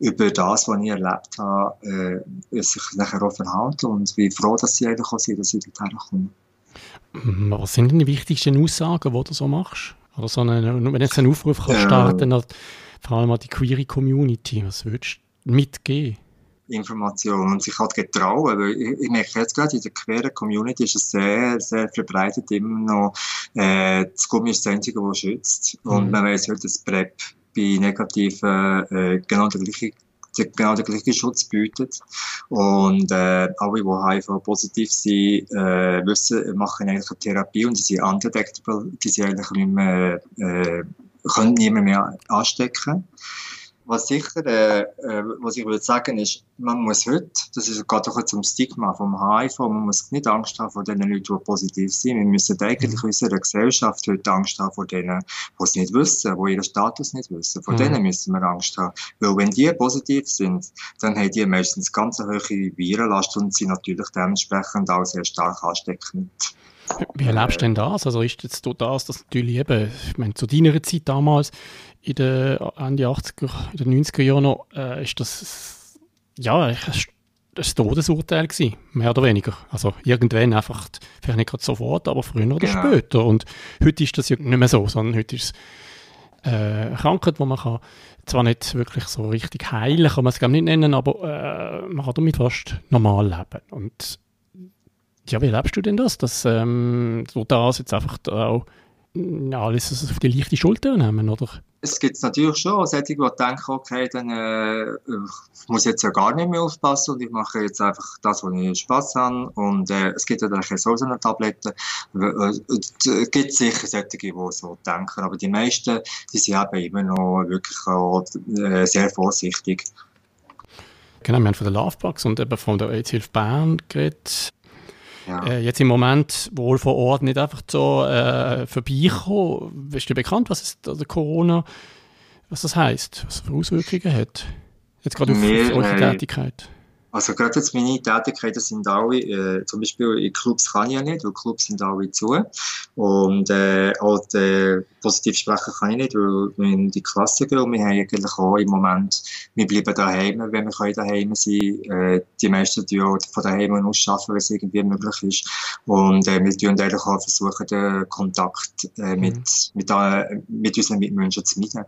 über das, was ich erlebt habe, äh, sich nachher auch verhalten und wie froh, dass sie eigentlich auch sind, dass sie dorthin kommen. Was sind denn die wichtigsten Aussagen, die du so machst? Oder so eine, wenn du jetzt einen Aufruf kannst starten kannst, vor allem an die queere Community, was würdest du mitgeben? Informationen und sich halt getrauen, weil ich, ich merke jetzt gerade in der queeren Community ist es sehr, sehr verbreitet immer noch, äh, das Gummi ist das Einzige, das schützt. Und mhm. man weiß heute, das PrEP bei negativen äh, genau der gleiche genau der gleiche Schutz bietet. Und äh, alle, die HIV-positiv sind, äh, wissen, machen eigentlich eine Therapie und die sind undetectable, die sind eigentlich nicht mehr, äh, können niemand mehr anstecken. Was sicher, äh, äh, was ich würde sagen, ist, man muss heute, das ist gerade auch zum Stigma vom HIV, man muss nicht Angst haben vor den Leuten, die positiv sind. Wir müssen eigentlich in unserer Gesellschaft heute Angst haben vor denen, die es nicht wissen, die ihren Status nicht wissen. Vor mhm. denen müssen wir Angst haben. Weil wenn die positiv sind, dann haben die meistens ganz hohe Virenlast und sind natürlich dementsprechend auch sehr stark ansteckend. Wie erlebst du denn das? Also ist jetzt das, das natürlich eben, ich meine, zu deiner Zeit damals, in den Ende 80er, in den 90er Jahren noch, äh, ist das, ja, ein, ein Todesurteil gewesen, mehr oder weniger. Also irgendwann einfach, vielleicht nicht gerade sofort, aber früher oder genau. später. Und heute ist das ja nicht mehr so, sondern heute ist es äh, eine Krankheit, die man kann zwar nicht wirklich so richtig heilen, kann man es gar nicht nennen, aber äh, man kann damit fast normal leben. Und ja, wie erlebst du denn das, dass ähm, du das jetzt einfach auch alles auf die leichte Schulter nehmen, oder? Es gibt natürlich schon solche, die denken, okay, dann äh, ich muss jetzt ja gar nicht mehr aufpassen und ich mache jetzt einfach das, wo ich Spaß habe. Und äh, es gibt ja dann so eine Tablette. Es äh, gibt sicher solche, die so denken, aber die meisten, die sind eben immer noch wirklich auch, äh, sehr vorsichtig. Genau, wir haben von der Lovebox und eben von der AIDS-Hilfe Bern geredet. Ja. Äh, jetzt im Moment wohl vor Ort nicht einfach so äh, vorbeikommen. Ist dir bekannt, was ist also Corona, was das heißt, was für Auswirkungen hat? Jetzt gerade auf, Nee, auf eure äh, Tätigkeit. Also gerade jetzt meine Tätigkeiten sind alle, äh, zum Beispiel in Clubs kann ich ja nicht, weil Clubs sind alle zu. Und äh, auch äh, positiv sprechen kann ich nicht, weil wir in die Klasse gehen und wir haben eigentlich auch im Moment, wir bleiben daheim, wenn wir können daheim sein äh, Die meisten tun auch von daheim aus arbeiten, wenn es irgendwie möglich ist. Und äh, wir tun eigentlich auch versuchen, den Kontakt äh, mit, mit, äh, mit unseren Mitmenschen zu meiden.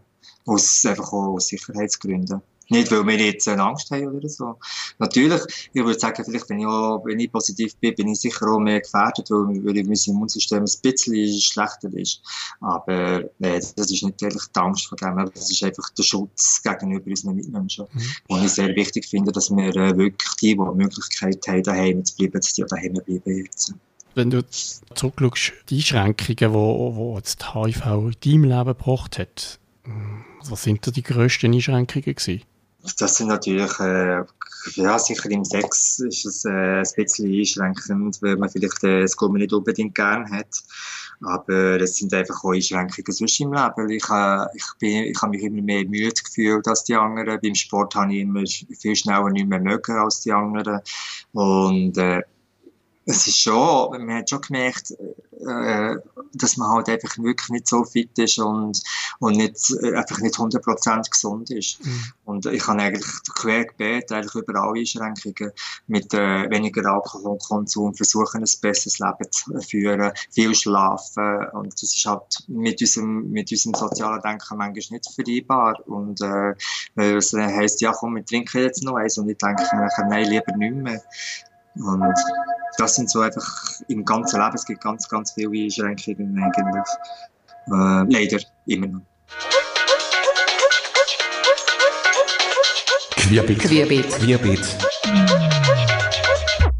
Aus, einfach auch aus Sicherheitsgründen. Nicht, weil wir jetzt Angst haben oder so. Natürlich, ich würde sagen, vielleicht, wenn ich, auch, wenn ich positiv bin, bin ich sicher auch mehr gefährdet, weil, weil mein Immunsystem ein bisschen schlechter ist. Aber äh, das ist nicht ehrlich die Angst vor dem, das ist einfach der Schutz gegenüber unseren Mitmenschen. Mhm. Und ich sehr wichtig finde, dass wir äh, wirklich die, die die Möglichkeit haben, daheim zu bleiben, dass die auch daheim bleiben jetzt. Wenn du zurückschaust, die Einschränkungen, die wo, wo jetzt HIV in deinem Leben gebracht hat, was sind da die grössten Einschränkungen gewesen? Das sind natürlich, äh, ja, sicher im Sex ist es äh, ein bisschen einschränkend, weil man vielleicht äh, das Gummi nicht unbedingt gern hat. Aber es sind einfach auch Einschränkungen sonst im Leben. Ich, äh, ich, ich habe mich immer mehr müde gefühlt als die anderen. Beim Sport habe ich immer viel schneller nicht mehr mögen als die anderen. Und äh, es ist schon, man hat schon gemerkt, äh, dass man halt einfach wirklich nicht so fit ist und, und nicht, äh, einfach nicht 100% gesund ist. Mhm. Und ich habe eigentlich quergebet, eigentlich über alle Einschränkungen mit äh, weniger Alkoholkonsum versuchen, ein besseres Leben zu führen, viel schlafen. Und das ist halt mit unserem, mit unserem sozialen Denken manchmal nicht vereinbar. Und äh, es heisst, ja komm, wir trinken jetzt noch eins. Und ich denke mir nein, lieber nicht mehr. Und das sind so einfach im ganzen Leben, es gibt ganz, ganz viele Einschränkungen eigentlich. Äh, leider immer noch. Querbeet. Querbeet. Querbeet.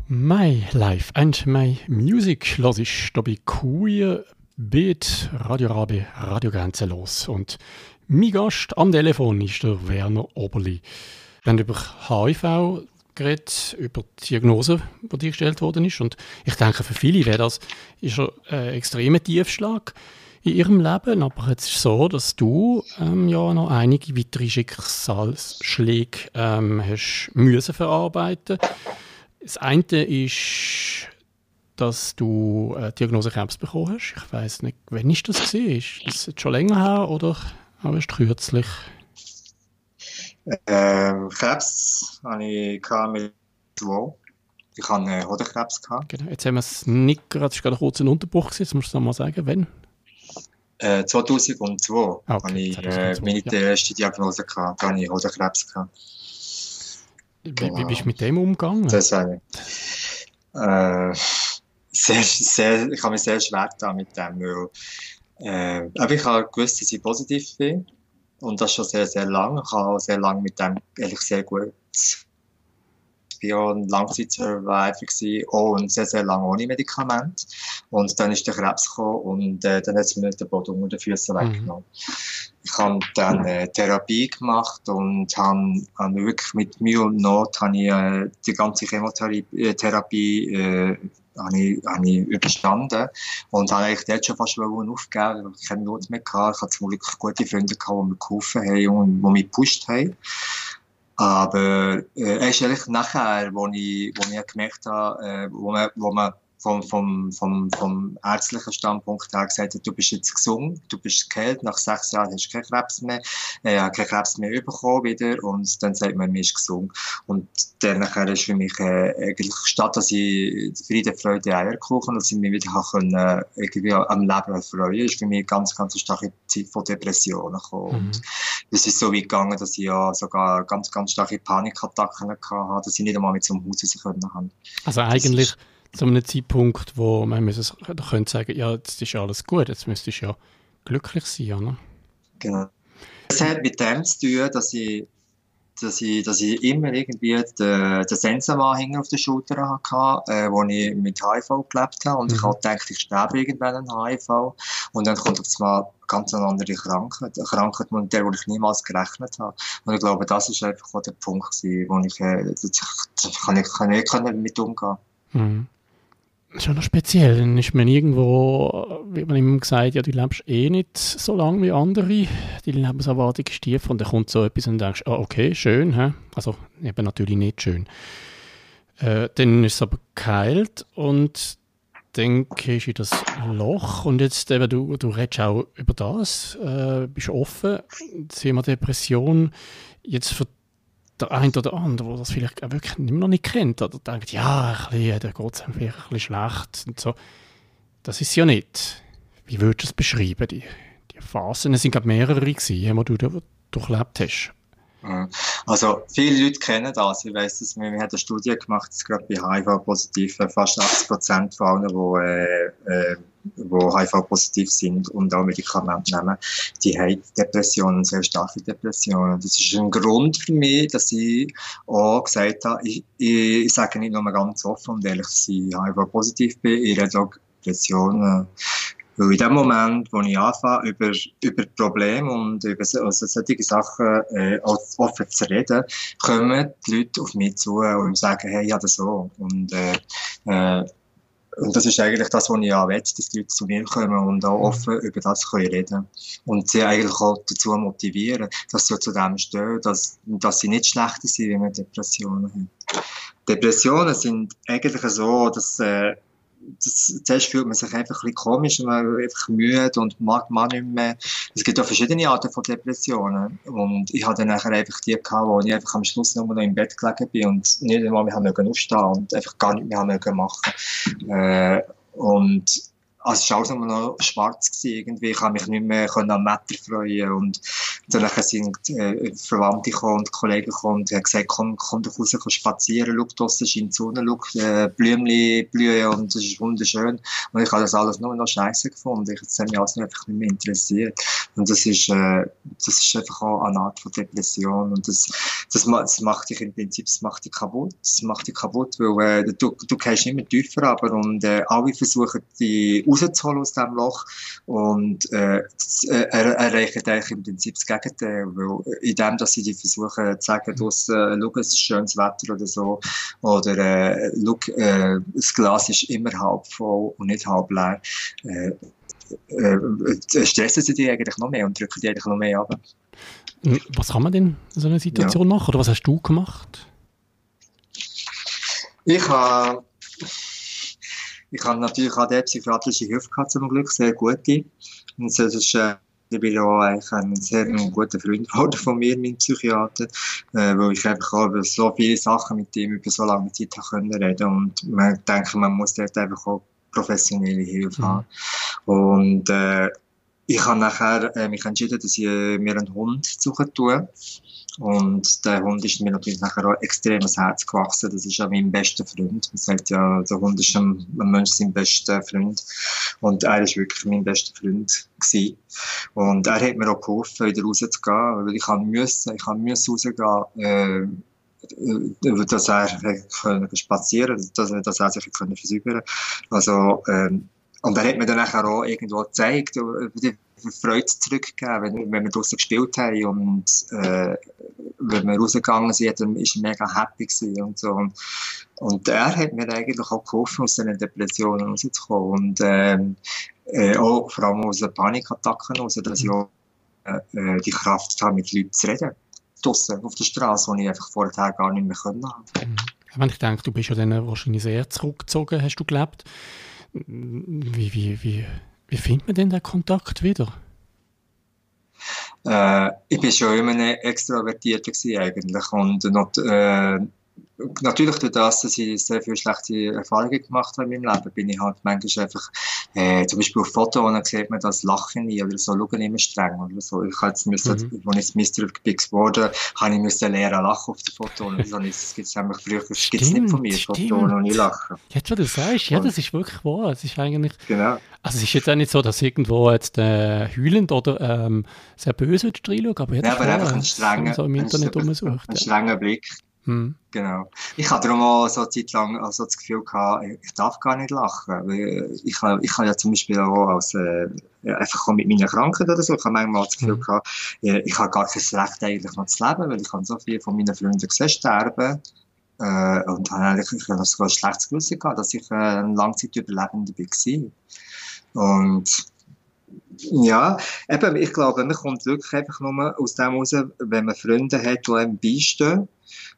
My Life and My Music los ich da bei Queer Beat Radio Rabe Radio Grenzenlos und mein Gast am Telefon ist der Werner Oberli. Wir haben über HIV geredet, über die Diagnose, die dir gestellt worden ist und ich denke für viele wäre das ist ein extremer Tiefschlag in ihrem Leben, aber jetzt ist es so, dass du ähm, ja noch einige weitere Schicksalsschläge ähm, hast müssen verarbeiten das eine ist, dass du äh, Diagnose Krebs bekommen hast. Ich weiß nicht, wann ist das gesehen? Ist das jetzt schon länger her oder erst kürzlich? Ähm, Krebs hatte ich mit zwei. Ich hatte Hodenkrebs. Gehabt. Genau. Jetzt haben wir es nicht gerade, es war gerade kurz ein Unterbruch gewesen. Jetzt musst du noch mal sagen, wann? Äh, 2002 Ah, hatte okay, ich 2002, äh, meine ja. erste Diagnose. Gehabt. Da hatte ich Hodenkrebs. Gehabt. Wie, wie Genau. bist du mit dem umgegangen? Das sage ich. Äh, sehr, sehr, ich habe mich sehr schwer getan mit dem, weil äh, aber ich habe gewusst, dass ich positiv bin und das schon sehr, sehr lang. Ich habe auch sehr lange mit dem eigentlich sehr gut ich war auch ein Langzeitsurvivor gewesen, auch und sehr, sehr lange ohne Medikament. Und dann ist der Krebs gekommen und äh, dann hat es mir den Boden unter den Füßen Mhm. weggenommen. Ich habe dann äh, Therapie gemacht und habe hab wirklich mit Mühe und Not habe ich, äh, die ganze Chemotherapie äh, äh, habe ich, habe ich überstanden und habe eigentlich dort schon fast wollen aufgeben, weil ich keine Not mehr hatte. Ich hatte zum Glück gute Freunde gehabt, die mir geholfen haben und die mich gepusht haben. Aber äh, erst eigentlich nachher, wo ich, wo ich gemerkt habe, äh, wo man, wo man vom, vom, vom, vom ärztlichen Standpunkt her gesagt hat, du bist jetzt gesund, du bist geheilt, nach sechs Jahren hast du keinen Krebs mehr, äh, keinen Krebs mehr bekommen wieder und dann sagt man, mir ist gesund. Und dann ist für mich äh, eigentlich, statt dass ich Friede, Freude, Eierkuchen, dass ich mich wieder können, äh, irgendwie am Leben erfreuen, ist für mich eine ganz, ganz starke Zeit von Depressionen gekommen. Mhm. Es ist so weit gegangen, dass ich ja sogar ganz, ganz starke Panikattacken hatte, dass ich nicht einmal mit zum Haus raus können haben. Also eigentlich zu einem Zeitpunkt, wo man müssen, könnte sagen, ja, jetzt ist alles gut, jetzt müsstest du ja glücklich sein, oder? Genau. Es hat mit dem zu tun, dass ich, dass ich, dass ich immer irgendwie den, den Sensenanhänger auf der Schulter hatte, äh, wo ich mit HIV gelebt habe. Und mhm. ich habe gedacht, ich sterbe irgendwann an HIV. Und dann kommt auf einmal ganz eine andere Krankheit. Eine Krankheit, mit der ich niemals gerechnet habe. Und ich glaube, das ist einfach auch der Punkt, wo ich, äh, da kann ich, kann ich, kann ich mit umgehen. Mhm schon noch speziell. Dann ist man irgendwo, wird man immer gesagt, ja, du lebst eh nicht so lange wie andere, die Lebenserwartung ist tief und dann kommt so etwas und denkst, ah, okay, schön, hä? also eben natürlich nicht schön. Äh, dann ist es aber geheilt und dann gehst du in das Loch und jetzt eben, du, du redest auch über das, äh, bist offen, das Thema Depression, jetzt der eine oder andere, der das vielleicht auch wirklich noch nicht kennt oder denkt, ja, ein bisschen, der geht es vielleicht ein bisschen schlecht und so. Das ist ja nicht. Wie würdest du es beschreiben, die, die Phasen? Es gerade mehrere die du durchlebt hast. Also viele Leute kennen das. Ich weiss, dass wir, wir haben eine Studie gemacht, gerade bei HIV-Positiven fast 80 Prozent von allen, die, äh, äh, die HIV-positiv sind und auch Medikamente nehmen, die haben Depressionen, sehr starke Depressionen. Das ist ein Grund für mich, dass ich auch gesagt habe, ich, ich, ich sage nicht nur ganz offen und ehrlich, dass ich HIV-positiv bin, ich rede auch Depressionen weil in dem Moment, wo ich anfange, über, über Probleme und über also solche Sachen äh, offen zu reden, kommen die Leute auf mich zu und sagen, hey, ich habe das so. Und, äh, äh, und das ist eigentlich das, was ich auch will, dass die Leute zu mir kommen und auch offen über das können reden Und sie eigentlich auch dazu motivieren, dass sie zu dem stehen, dass, dass sie nicht schlechter sind, wenn wir Depressionen haben. Depressionen sind eigentlich so, dass äh, das, zuerst fühlt man sich einfach ein bisschen komisch, man ist einfach müde und mag man nicht mehr. Es gibt auch verschiedene Arten von Depressionen. Und ich hatte dann nachher einfach die gehabt, wo ich einfach am Schluss nur noch im Bett gelegen bin und nicht einmal mehr aufstehen und einfach gar nicht mehr machen äh, Und also es war alles nur noch schwarz gewesen, irgendwie. Ich konnte mich nicht mehr am Wetter freuen. Und dann sind äh, Verwandte gekommen und Kollegen gekommen und haben gesagt, komm, komm doch raus, komm spazieren, schau, draussen scheint die Sonne, schau, äh, Blümchen blühen und es ist wunderschön. Und ich habe das alles nur noch scheiße gefunden. Ich, das hat mich alles einfach nicht mehr interessiert. Und das ist, äh, das ist einfach auch eine Art von Depression. Und das, das, das macht dich im Prinzip, das macht dich kaputt. Das macht dich kaputt, weil äh, du, du gehst immer tiefer aber und äh, alle versuchen, die rauszuholen aus diesem Loch und äh, äh erreichen eigentlich im Prinzip das Gegenteil, weil in dem, dass sie die versuchen zu sagen, draussen, äh, schau, es ist schönes Wetter oder so, oder äh, schau, äh, das Glas ist immer halb voll und nicht halb leer, äh, äh, stressen sie die eigentlich noch mehr und drücken die eigentlich noch mehr ab. Was kann man denn in so einer Situation ja. machen? Oder was hast du gemacht? Ich habe ich habe natürlich auch psychiatrische Hilfe gehabt, zum Glück, sehr gute. Und das ist, äh, ich bin auch eigentlich ein sehr guter Freund von mir, mein Psychiater, äh, weil ich einfach auch über so viele Sachen mit ihm über so lange Zeit können reden und man denkt, man muss dort einfach auch professionelle Hilfe mhm. haben. Und äh, ich habe nachher äh, mich entschieden, dass ich äh, mir einen Hund suchen tue. Und der Hund ist mir natürlich nachher auch extrem ans Herz gewachsen. Das ist ja mein bester Freund. Man sagt ja, der Hund ist ein, ein Mensch sein bester Freund. Und er ist wirklich mein bester Freund gewesen. Und er hat mir auch geholfen, wieder rauszugehen, weil ich kann ich kann rausgehen, äh, dass er können spazieren, dass, dass er sich können versäubern. Also, ähm, und er hat mir dann auch irgendwo gezeigt, die Freude zurückgegeben, wenn, wenn wir draußen gespielt haben und äh, wenn wir rausgegangen sind, dann ist er mega happy und so. Und, und er hat mir eigentlich auch geholfen, aus diesen Depressionen rauszukommen und ähm, äh, auch vor allem aus den Panikattacken raus, dass ich auch äh, äh, die Kraft habe, mit Leuten zu reden. Draussen, auf der Straße, wo ich einfach vorher gar nicht mehr mhm. Wenn ich denke, du bist ja dann wahrscheinlich sehr zurückgezogen, hast du gelebt. Wie, wie, wie, wie findet man denn den Kontakt wieder? Äh, ich bin schon immer ein Extrovertierter eigentlich und noch, äh, natürlich durch das, dass ich sehr viele schlechte Erfahrungen gemacht habe in meinem Leben, bin ich halt manchmal einfach, äh, zum Beispiel auf Fotos, dann sieht man das Lachen nie oder so, schauen immer streng oder so. Ich habe jetzt müssen, mhm. als ich Mr. Big geworden habe ich müssen lernen lachen auf den Fotos. Und so, das gibt es nämlich früher, das gibt es nicht von mir, Fotos und nicht lachen. Jetzt, was du sagst, ja, das ist wirklich wahr. Es ist eigentlich, genau. also es ist jetzt auch nicht so, dass irgendwo jetzt äh, heulend oder ähm, sehr böse reinschaut, aber jetzt ja, aber einfach ein strenger, so im Internet ein, ein, ein strenger Blick. Hm. Genau. Ich hatte darum auch so eine Zeit lang also das Gefühl gehabt, ich darf gar nicht lachen. Weil ich ich habe ja zum Beispiel auch als, äh, einfach mit meiner Krankheit oder so, ich habe manchmal das Gefühl hm. gehabt, ich habe gar kein Recht eigentlich noch zu leben, weil ich habe so viele von meinen Freunden gesehen sterben. Äh, und habe eigentlich ich habe sogar ein schlechtes Gewissen gehabt, dass ich äh, ein Langzeitüberlebender war. Und ja, eben, ich glaube, man kommt wirklich einfach nur aus dem raus, wenn man Freunde hat, die einem beistehen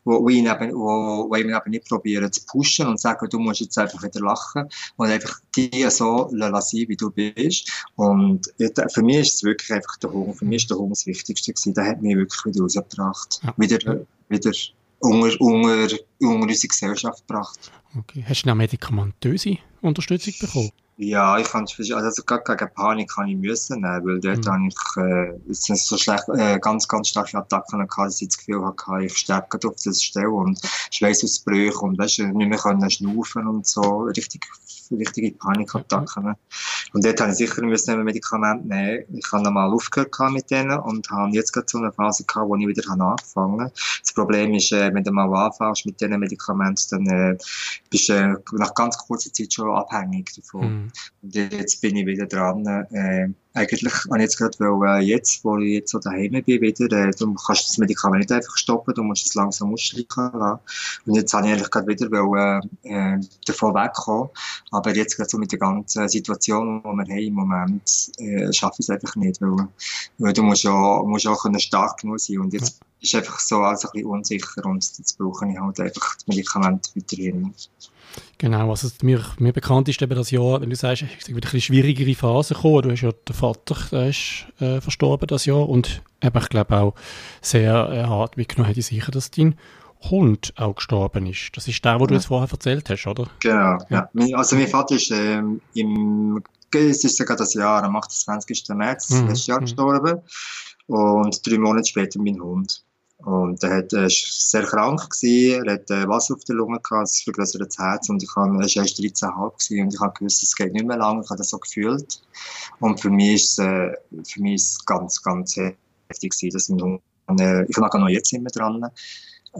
wo, wo, ihn eben, wo, wo ihn eben nicht probieren zu pushen und sagen, du musst jetzt einfach wieder lachen und einfach die so lassen, wie du bist. Und für mich ist es wirklich einfach der Hunger. Für mich ist der Hunger das Wichtigste gewesen. Der hat mich wirklich wieder rausgebracht. Ja. Wieder, wieder unter, unter, unter unsere Gesellschaft gebracht. Okay. Hast du eine medikamentöse Unterstützung bekommen? Ja, ich fand also gar gegen Panik kann ich müssen nehmen, weil dort mhm. habe ich, äh, es sind so schlecht, äh, ganz, ganz starke Attacken gehabt, dass ich das Gefühl hatte, ich sterbe auf dieser Stelle und Schweißausbrüche und weißt, nicht mehr können schnaufen und so, richtig richtige Panikattacken. Und dort habe ich sicher müssen ein Medikament nehmen. Ich habe nochmal aufgehört mit denen und habe jetzt gerade so eine Phase gehabt, wo ich wieder angefangen habe. Das Problem ist, äh, wenn du mal anfängst mit diesen Medikamenten, dann äh, bist du äh, nach ganz kurzer Zeit schon abhängig davon. Mhm. Und jetzt bin ich wieder dran, äh, eigentlich habe ich jetzt gerade, weil, äh, jetzt, wo ich jetzt so daheim bin, wieder, äh, du kannst das Medikament nicht einfach stoppen, du musst es langsam ausschleichen lassen. Und jetzt habe ich eigentlich gerade wieder weil, äh, äh, davon wegkommen. Aber jetzt gerade so mit der ganzen Situation, die wir haben im Moment, äh, schaffe ich es einfach nicht, weil, weil du musst ja, musst auch stark genug sein. Und jetzt ist einfach so alles ein bisschen unsicher und jetzt brauche ich halt einfach das Medikament weiterhin. Genau, also mir, mir bekannt ist eben das Jahr, wenn du sagst, es ist wieder eine schwierigere Phase gekommen. Du hast ja der Vater der ist, äh, verstorben das Jahr und eben, ich glaube auch sehr äh, hart mitgenommen hätte sicher, dass dein Hund auch gestorben ist. Das ist der, wo ja. du jetzt vorher erzählt hast, oder? Genau, ja. ja. Also mein Vater ist ähm, im, es ist sogar das Jahr, am 28. März mhm. letztes Jahr mhm. gestorben und drei Monate später mein Hund. Und er hat, äh, sehr krank gewesen, er hat äh, Wasser auf der Lunge gehabt, es vergrößert das Herz. Und ich habe, er war erst 13,5 gewesen und ich habe gewusst, es geht nicht mehr lange, ich habe das so gefühlt. Und für mich ist äh, für mich ist ganz, ganz heftig gewesen, dass mein Hund, äh, ich mag noch jetzt immer dran.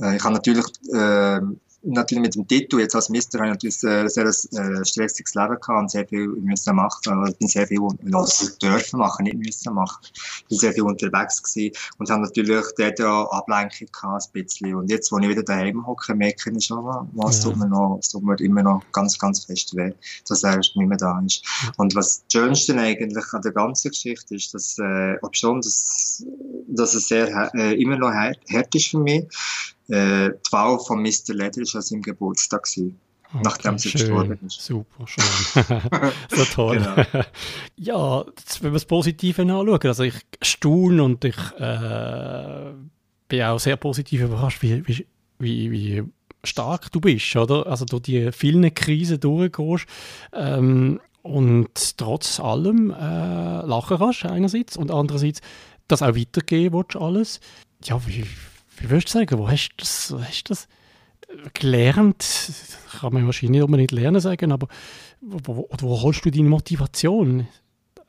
Äh, ich habe natürlich, äh, natürlich mit dem Titel, jetzt als Mister, habe ich natürlich ein sehr, sehr äh, stressiges Leben gehabt und sehr viel müssen machen. Also, ich bin sehr viel also dürfen machen, nicht müssen machen. Ich bin sehr viel unterwegs gewesen und habe natürlich dort ja Ablenkung gehabt, ein bisschen. Und jetzt, wo ich wieder daheim hocke, merke ich schon, was ja. tut mir noch, tut mir immer noch ganz, ganz fest weh, dass er nicht mehr da ist. Und was das Schönste eigentlich an der ganzen Geschichte ist, dass, äh, ob schon, dass, dass es sehr, äh, immer noch hart, hart ist für mich, äh, Wahl von Mr. Leder war an seinem Geburtstag. Gewesen. Okay, nachdem sie gestorben ist. Super, schön. (laughs) so toll. Genau. (laughs) ja, jetzt, wenn wir das Positive anschauen, also ich staune und ich äh, bin auch sehr positiv überrascht, wie, wie, wie, wie stark du bist, oder? Also durch die vielen Krisen durchgehst ähm, und trotz allem äh, lachen kannst einerseits und andererseits das auch weitergeben willst, alles. Ja, wie, wie würdest du sagen, wo hast du das, hast das gelernt? Kann man wahrscheinlich nicht unbedingt lernen sagen, aber wo, wo holst du deine Motivation,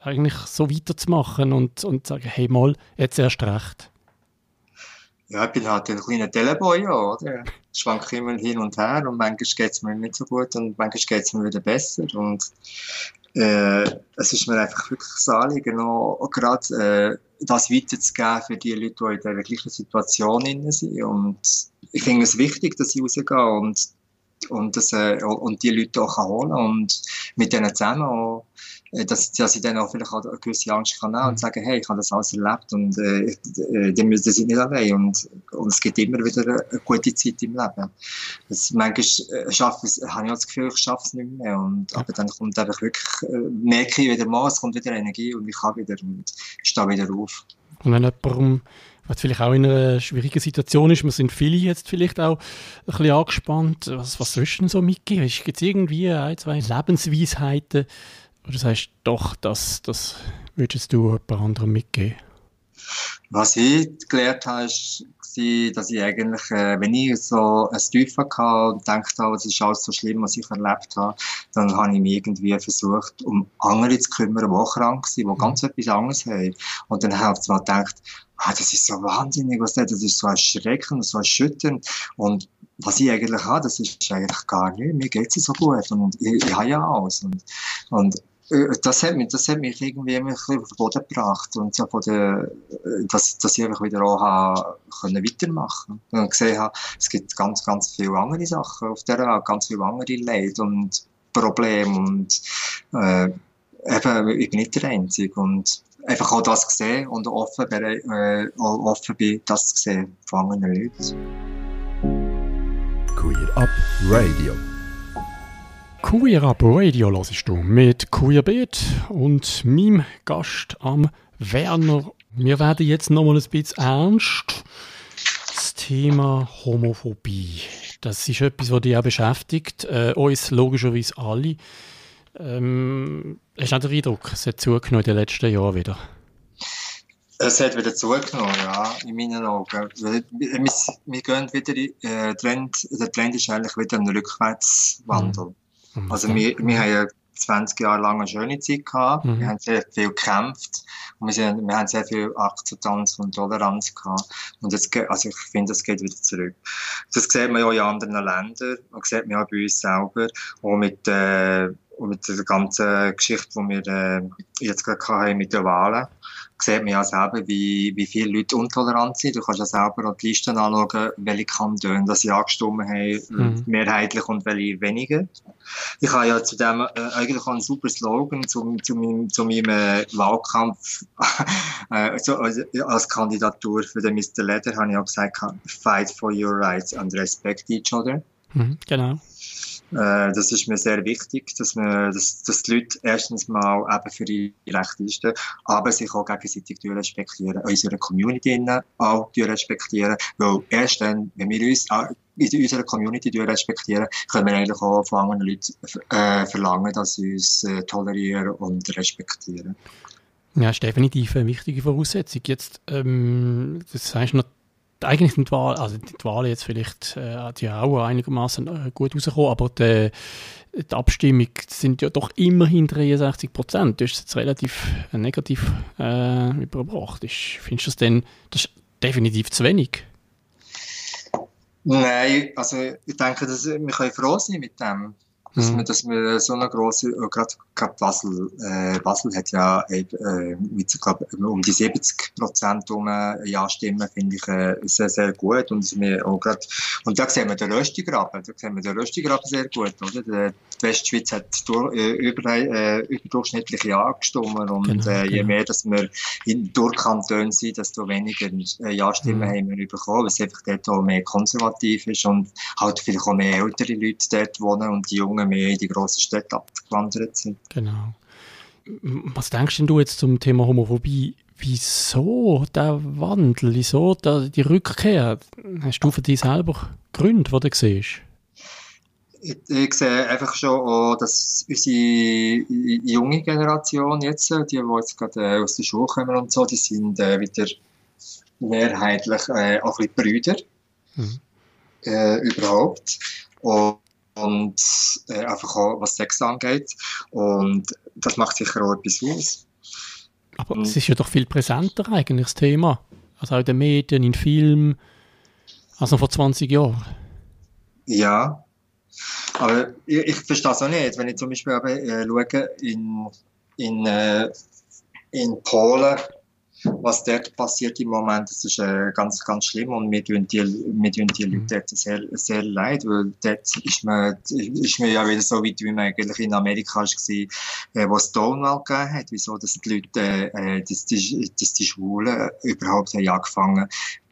eigentlich so weiterzumachen und, und sagen, hey mal, jetzt erst recht? Ja, ich bin halt ein kleiner Teleboy, ja, oder? Ich schwanke immer hin und her und manchmal geht es mir nicht so gut und manchmal geht es mir wieder besser und äh, es ist mir einfach wirklich das Anliegen, auch, gerade äh, das weiterzugeben für die Leute, die in dieser gleichen Situation sind. Und ich finde es wichtig, dass ich rausgehe und, und, das, äh, und die Leute auch holen kann und mit denen zusammen auch dass, dass ich dann auch vielleicht auch eine gewisse Angst kann und mhm. sagen, hey, ich habe das alles erlebt und äh, äh die müssen sich nicht allein und, und es gibt immer wieder eine gute Zeit im Leben. Das, manchmal äh, schaffe ich, habe ich auch das Gefühl, ich schaffe es nicht mehr und, aber dann kommt einfach wirklich, äh, merke ich wieder mal, es kommt wieder Energie und ich kann wieder und stehe wieder auf. Und wenn jemand was vielleicht auch in einer schwierigen Situation ist. Wir sind viele jetzt vielleicht auch ein bisschen angespannt. Was, was sollst du denn so mitgeben? Gibt es irgendwie ein, zwei Lebensweisheiten, du sagst, doch, das, das würdest du jemand anderem mitgeben? Was ich gelernt habe, ist, dass ich eigentlich, äh, wenn ich so ein Teufel hatte und gedacht habe, es ist alles so schlimm, was ich erlebt habe, dann habe ich mich irgendwie versucht, um andere zu kümmern, die auch krank sind, die ganz etwas anderes haben. Und dann habe ich zwar gedacht, ah, das ist so wahnsinnig, was das, ist so erschreckend, so erschütternd. Und was ich eigentlich habe, das ist eigentlich gar nicht. Mir geht es so gut und ich, ich habe ja alles. Und, und das hat mich, das hat mich irgendwie ein bisschen auf den Boden gebracht und so von der, äh, dass, dass ich einfach wieder auch habe, können weitermachen und gesehen habe, es gibt ganz, ganz viele andere Sachen auf der Welt, ganz viele andere Leid und Probleme und äh, eben, ich bin nicht der Einzige und einfach auch das gesehen und offen, äh, offen bin, das zu sehen von anderen Leuten. Queer Up Radio Queer Up Radio hörst du mit Queerbeat und meinem Gast am Werner. Wir werden jetzt nochmal ein bisschen ernst. Das Thema Homophobie. Das ist etwas, das dich auch beschäftigt. Äh, uns logischerweise alle. Ähm, hast du auch den Eindruck, es hat zugenommen in den letzten Jahren wieder? Es hat wieder zugenommen, ja, in meinen Augen. Wir, wir, wir gehen wieder, äh, Trend, der Trend ist eigentlich wieder ein Rückwärtswandel. Mhm. Mhm. Also wir, wir haben ja 20 Jahre lang eine schöne Zeit gehabt. Mhm. Wir haben sehr viel gekämpft. Und wir, sind, wir haben sehr viel Akzeptanz und Toleranz gehabt. Und jetzt, also ich finde, das geht wieder zurück. Das sieht man ja in anderen Ländern. Man sieht man ja bei uns selber. Auch mit, äh, mit der ganzen Geschichte, die wir äh, jetzt gerade haben mit den Wahlen sieht man ja selber, wie, wie viele Leute intolerant sind. Du kannst ja selber auch die Listen anschauen, welche Kantone das ja gestimmt haben, mhm. mehrheitlich und welche weniger. Ich habe ja zu dem äh, eigentlich auch einen super Slogan zu, zu meinem, zu meinem äh, Wahlkampf (laughs) äh, so, also, als Kandidatur für den Mr. Leder habe ich auch gesagt, fight for your rights and respect each other. Mhm, genau. Äh, das ist mir sehr wichtig, dass, man, dass, dass die Leute erstens mal eben für ihre Rechte einstehen, aber sich auch gegenseitig respektieren, unsere Community auch respektieren, weil erst dann, wenn wir uns in unserer Community respektieren, können wir eigentlich auch von anderen Leuten äh, verlangen, dass sie uns äh, tolerieren und respektieren. Ja, das ist definitiv eine wichtige Voraussetzung. Jetzt, ähm, das heißt noch eigentlich sind die Wahlen, also die Wahlen jetzt vielleicht äh, die auch einigermaßen äh, gut rausgekommen, aber die, die Abstimmung sind ja doch immerhin 63 Prozent. Das ist jetzt relativ äh, negativ äh, überbracht. Ist, findest du das denn, das ist definitiv zu wenig? Nein, also ich denke, dass wir können froh sein mit dem dass, mhm. wir, dass wir so eine große, äh, gerade Basel, äh, Basel hat ja äh, mit, glaub, um die 70 Prozent um Ja-Stimmen, finde ich äh, sehr, sehr gut. Und, wir auch grad, und da sehen wir den Röstigraben, da sehen wir den Röstigraben sehr gut, oder? Die, die Westschweiz hat durch, äh, über, äh, überdurchschnittlich Ja gestimmt und genau, äh, je genau. mehr, dass wir in Durchkantonen sind, desto weniger äh, Ja-Stimmen mhm. haben wir bekommen, weil es einfach dort auch mehr konservativ ist und halt vielleicht auch mehr ältere Leute dort wohnen und die Jungen mehr in die grossen Städte abgewandert sind. Genau. Was denkst denn du jetzt zum Thema Homophobie? Wieso der Wandel? Wieso der, die Rückkehr? Hast du für dich selber Gründe, die du siehst? Ich, ich sehe einfach schon auch, dass unsere junge Generation jetzt, die, die jetzt gerade äh, aus der Schule kommen und so, die sind äh, wieder mehrheitlich äh, auch ein bisschen Brüder. Mhm. Äh, überhaupt. Und und äh, einfach auch, was Sex angeht. Und das macht sicher auch etwas aus. Aber und, es ist ja doch viel präsenter eigentlich, das Thema. Also auch in den Medien, in Filmen, als noch vor 20 Jahren. Ja, aber ich, ich verstehe es auch nicht. Wenn ich zum Beispiel aber, äh, schaue, in, in, äh, in Polen was dort passiert im Moment, das ist äh, ganz, ganz schlimm und mir tun die, mir tun die Leute dort sehr, sehr leid, weil dort ist man, ist man ja wieder so weit, wie man eigentlich in Amerika war, äh, wo es Stonewall gegeben hat, wieso dass die Leute, äh, dass, die, dass die Schwulen überhaupt haben angefangen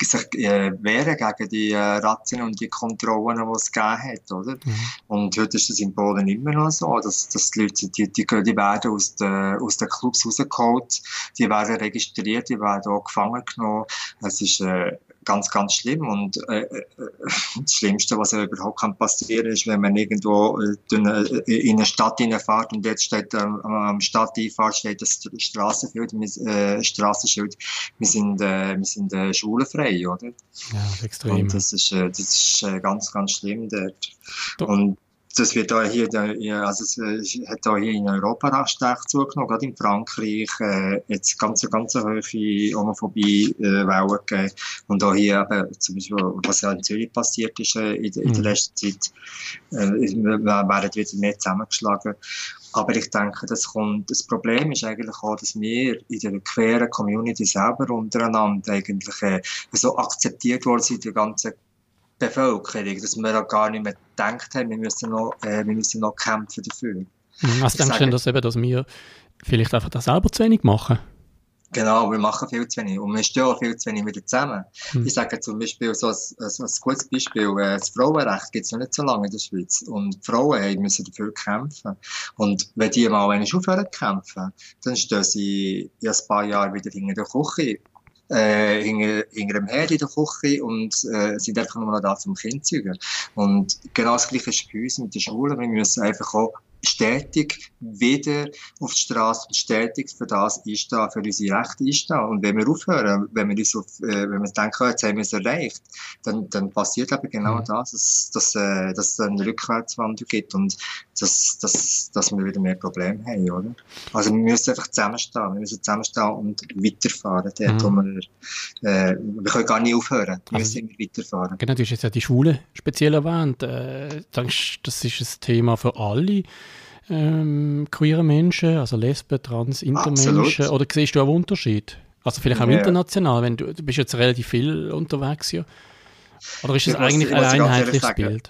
sich äh, wehren gegen die äh, Ratzen und die Kontrollen, die es gegeben hat, oder? Mhm. Und heute ist das in Polen immer noch so, dass, dass die Leute, die, die, die werden aus den, aus den Clubs rausgeholt, die werden registriert die werden auch gefangen genommen. Es ist äh, ganz, ganz schlimm. Und äh, äh, das Schlimmste, was ja überhaupt kann passieren ist, wenn man irgendwo äh, in eine Stadt hineinfährt und jetzt steht ähm, am Stadteinfahrt steht das Straßenschild, äh, Straßenschild, wir sind, äh, wir sind äh, schwulenfrei, oder? Ja, extrem. Und das ist, äh, das ist äh, ganz, ganz schlimm dort. Und das wird auch hier, also es äh, hat auch hier in Europa recht stark zugenommen, gerade in Frankreich, äh, jetzt ganz, ganz hohe Homophobie-Wellen gegeben. Und auch hier eben, zum Beispiel, was ja in Zürich passiert ist, äh, in, in der mhm. letzten Zeit, äh, werden wieder mehr zusammengeschlagen. Aber ich denke, das kommt, das Problem ist eigentlich auch, dass wir in der queeren Community selber untereinander eigentlich äh, so akzeptiert worden sind, die ganze Bevölkerung, dass wir auch gar nicht mehr gedacht haben, wir müssen noch, äh, wir müssen noch kämpfen dafür. Mhm. Was denkst du denn, dass, eben, dass wir vielleicht einfach das selber zu wenig machen? Genau, wir machen viel zu wenig. Und wir stehen auch viel zu wenig wieder zusammen. Hm. Ich sage zum Beispiel, so ein, so ein gutes Beispiel, äh, das Frauenrecht gibt es noch nicht so lange in der Schweiz. Und Frauen hey, müssen dafür kämpfen. Und wenn die mal einmal aufhören zu kämpfen, dann stehen sie in ein paar Jahren wieder hinter der Küche äh, hinter, hinter dem Herd in der Küche und äh, sind einfach nur noch da zum Kind zu zeugen. Und genau das Gleiche ist bei uns mit der Schule. Wir müssen einfach auch stetig wieder auf die Straße und stetig für das einstehen, für unsere Rechte einstehen. Und wenn wir aufhören, wenn wir, uns auf, äh, wenn wir denken, jetzt haben wir es erreicht, dann, dann passiert eben genau mhm. das, dass, dass, äh, dass es eine Rückwärtswandlung gibt und dass, dass, dass wir wieder mehr Probleme haben, oder? Also wir müssen einfach zusammenstehen, wir müssen zusammenstehen und weiterfahren. Dort, mhm. wir, äh, wir können gar nicht aufhören, wir also, müssen immer weiterfahren. Genau, du hast jetzt ja die Schule speziell erwähnt. Äh, denkst, das ist ein Thema für alle ähm, queere Menschen, also Lesben, Trans, Intermenschen? Absolut. Oder siehst du auch einen Unterschied? Also vielleicht auch ja. international, wenn du, du bist jetzt relativ viel unterwegs ja. Oder ist das ich eigentlich muss, ein einheitliches Bild?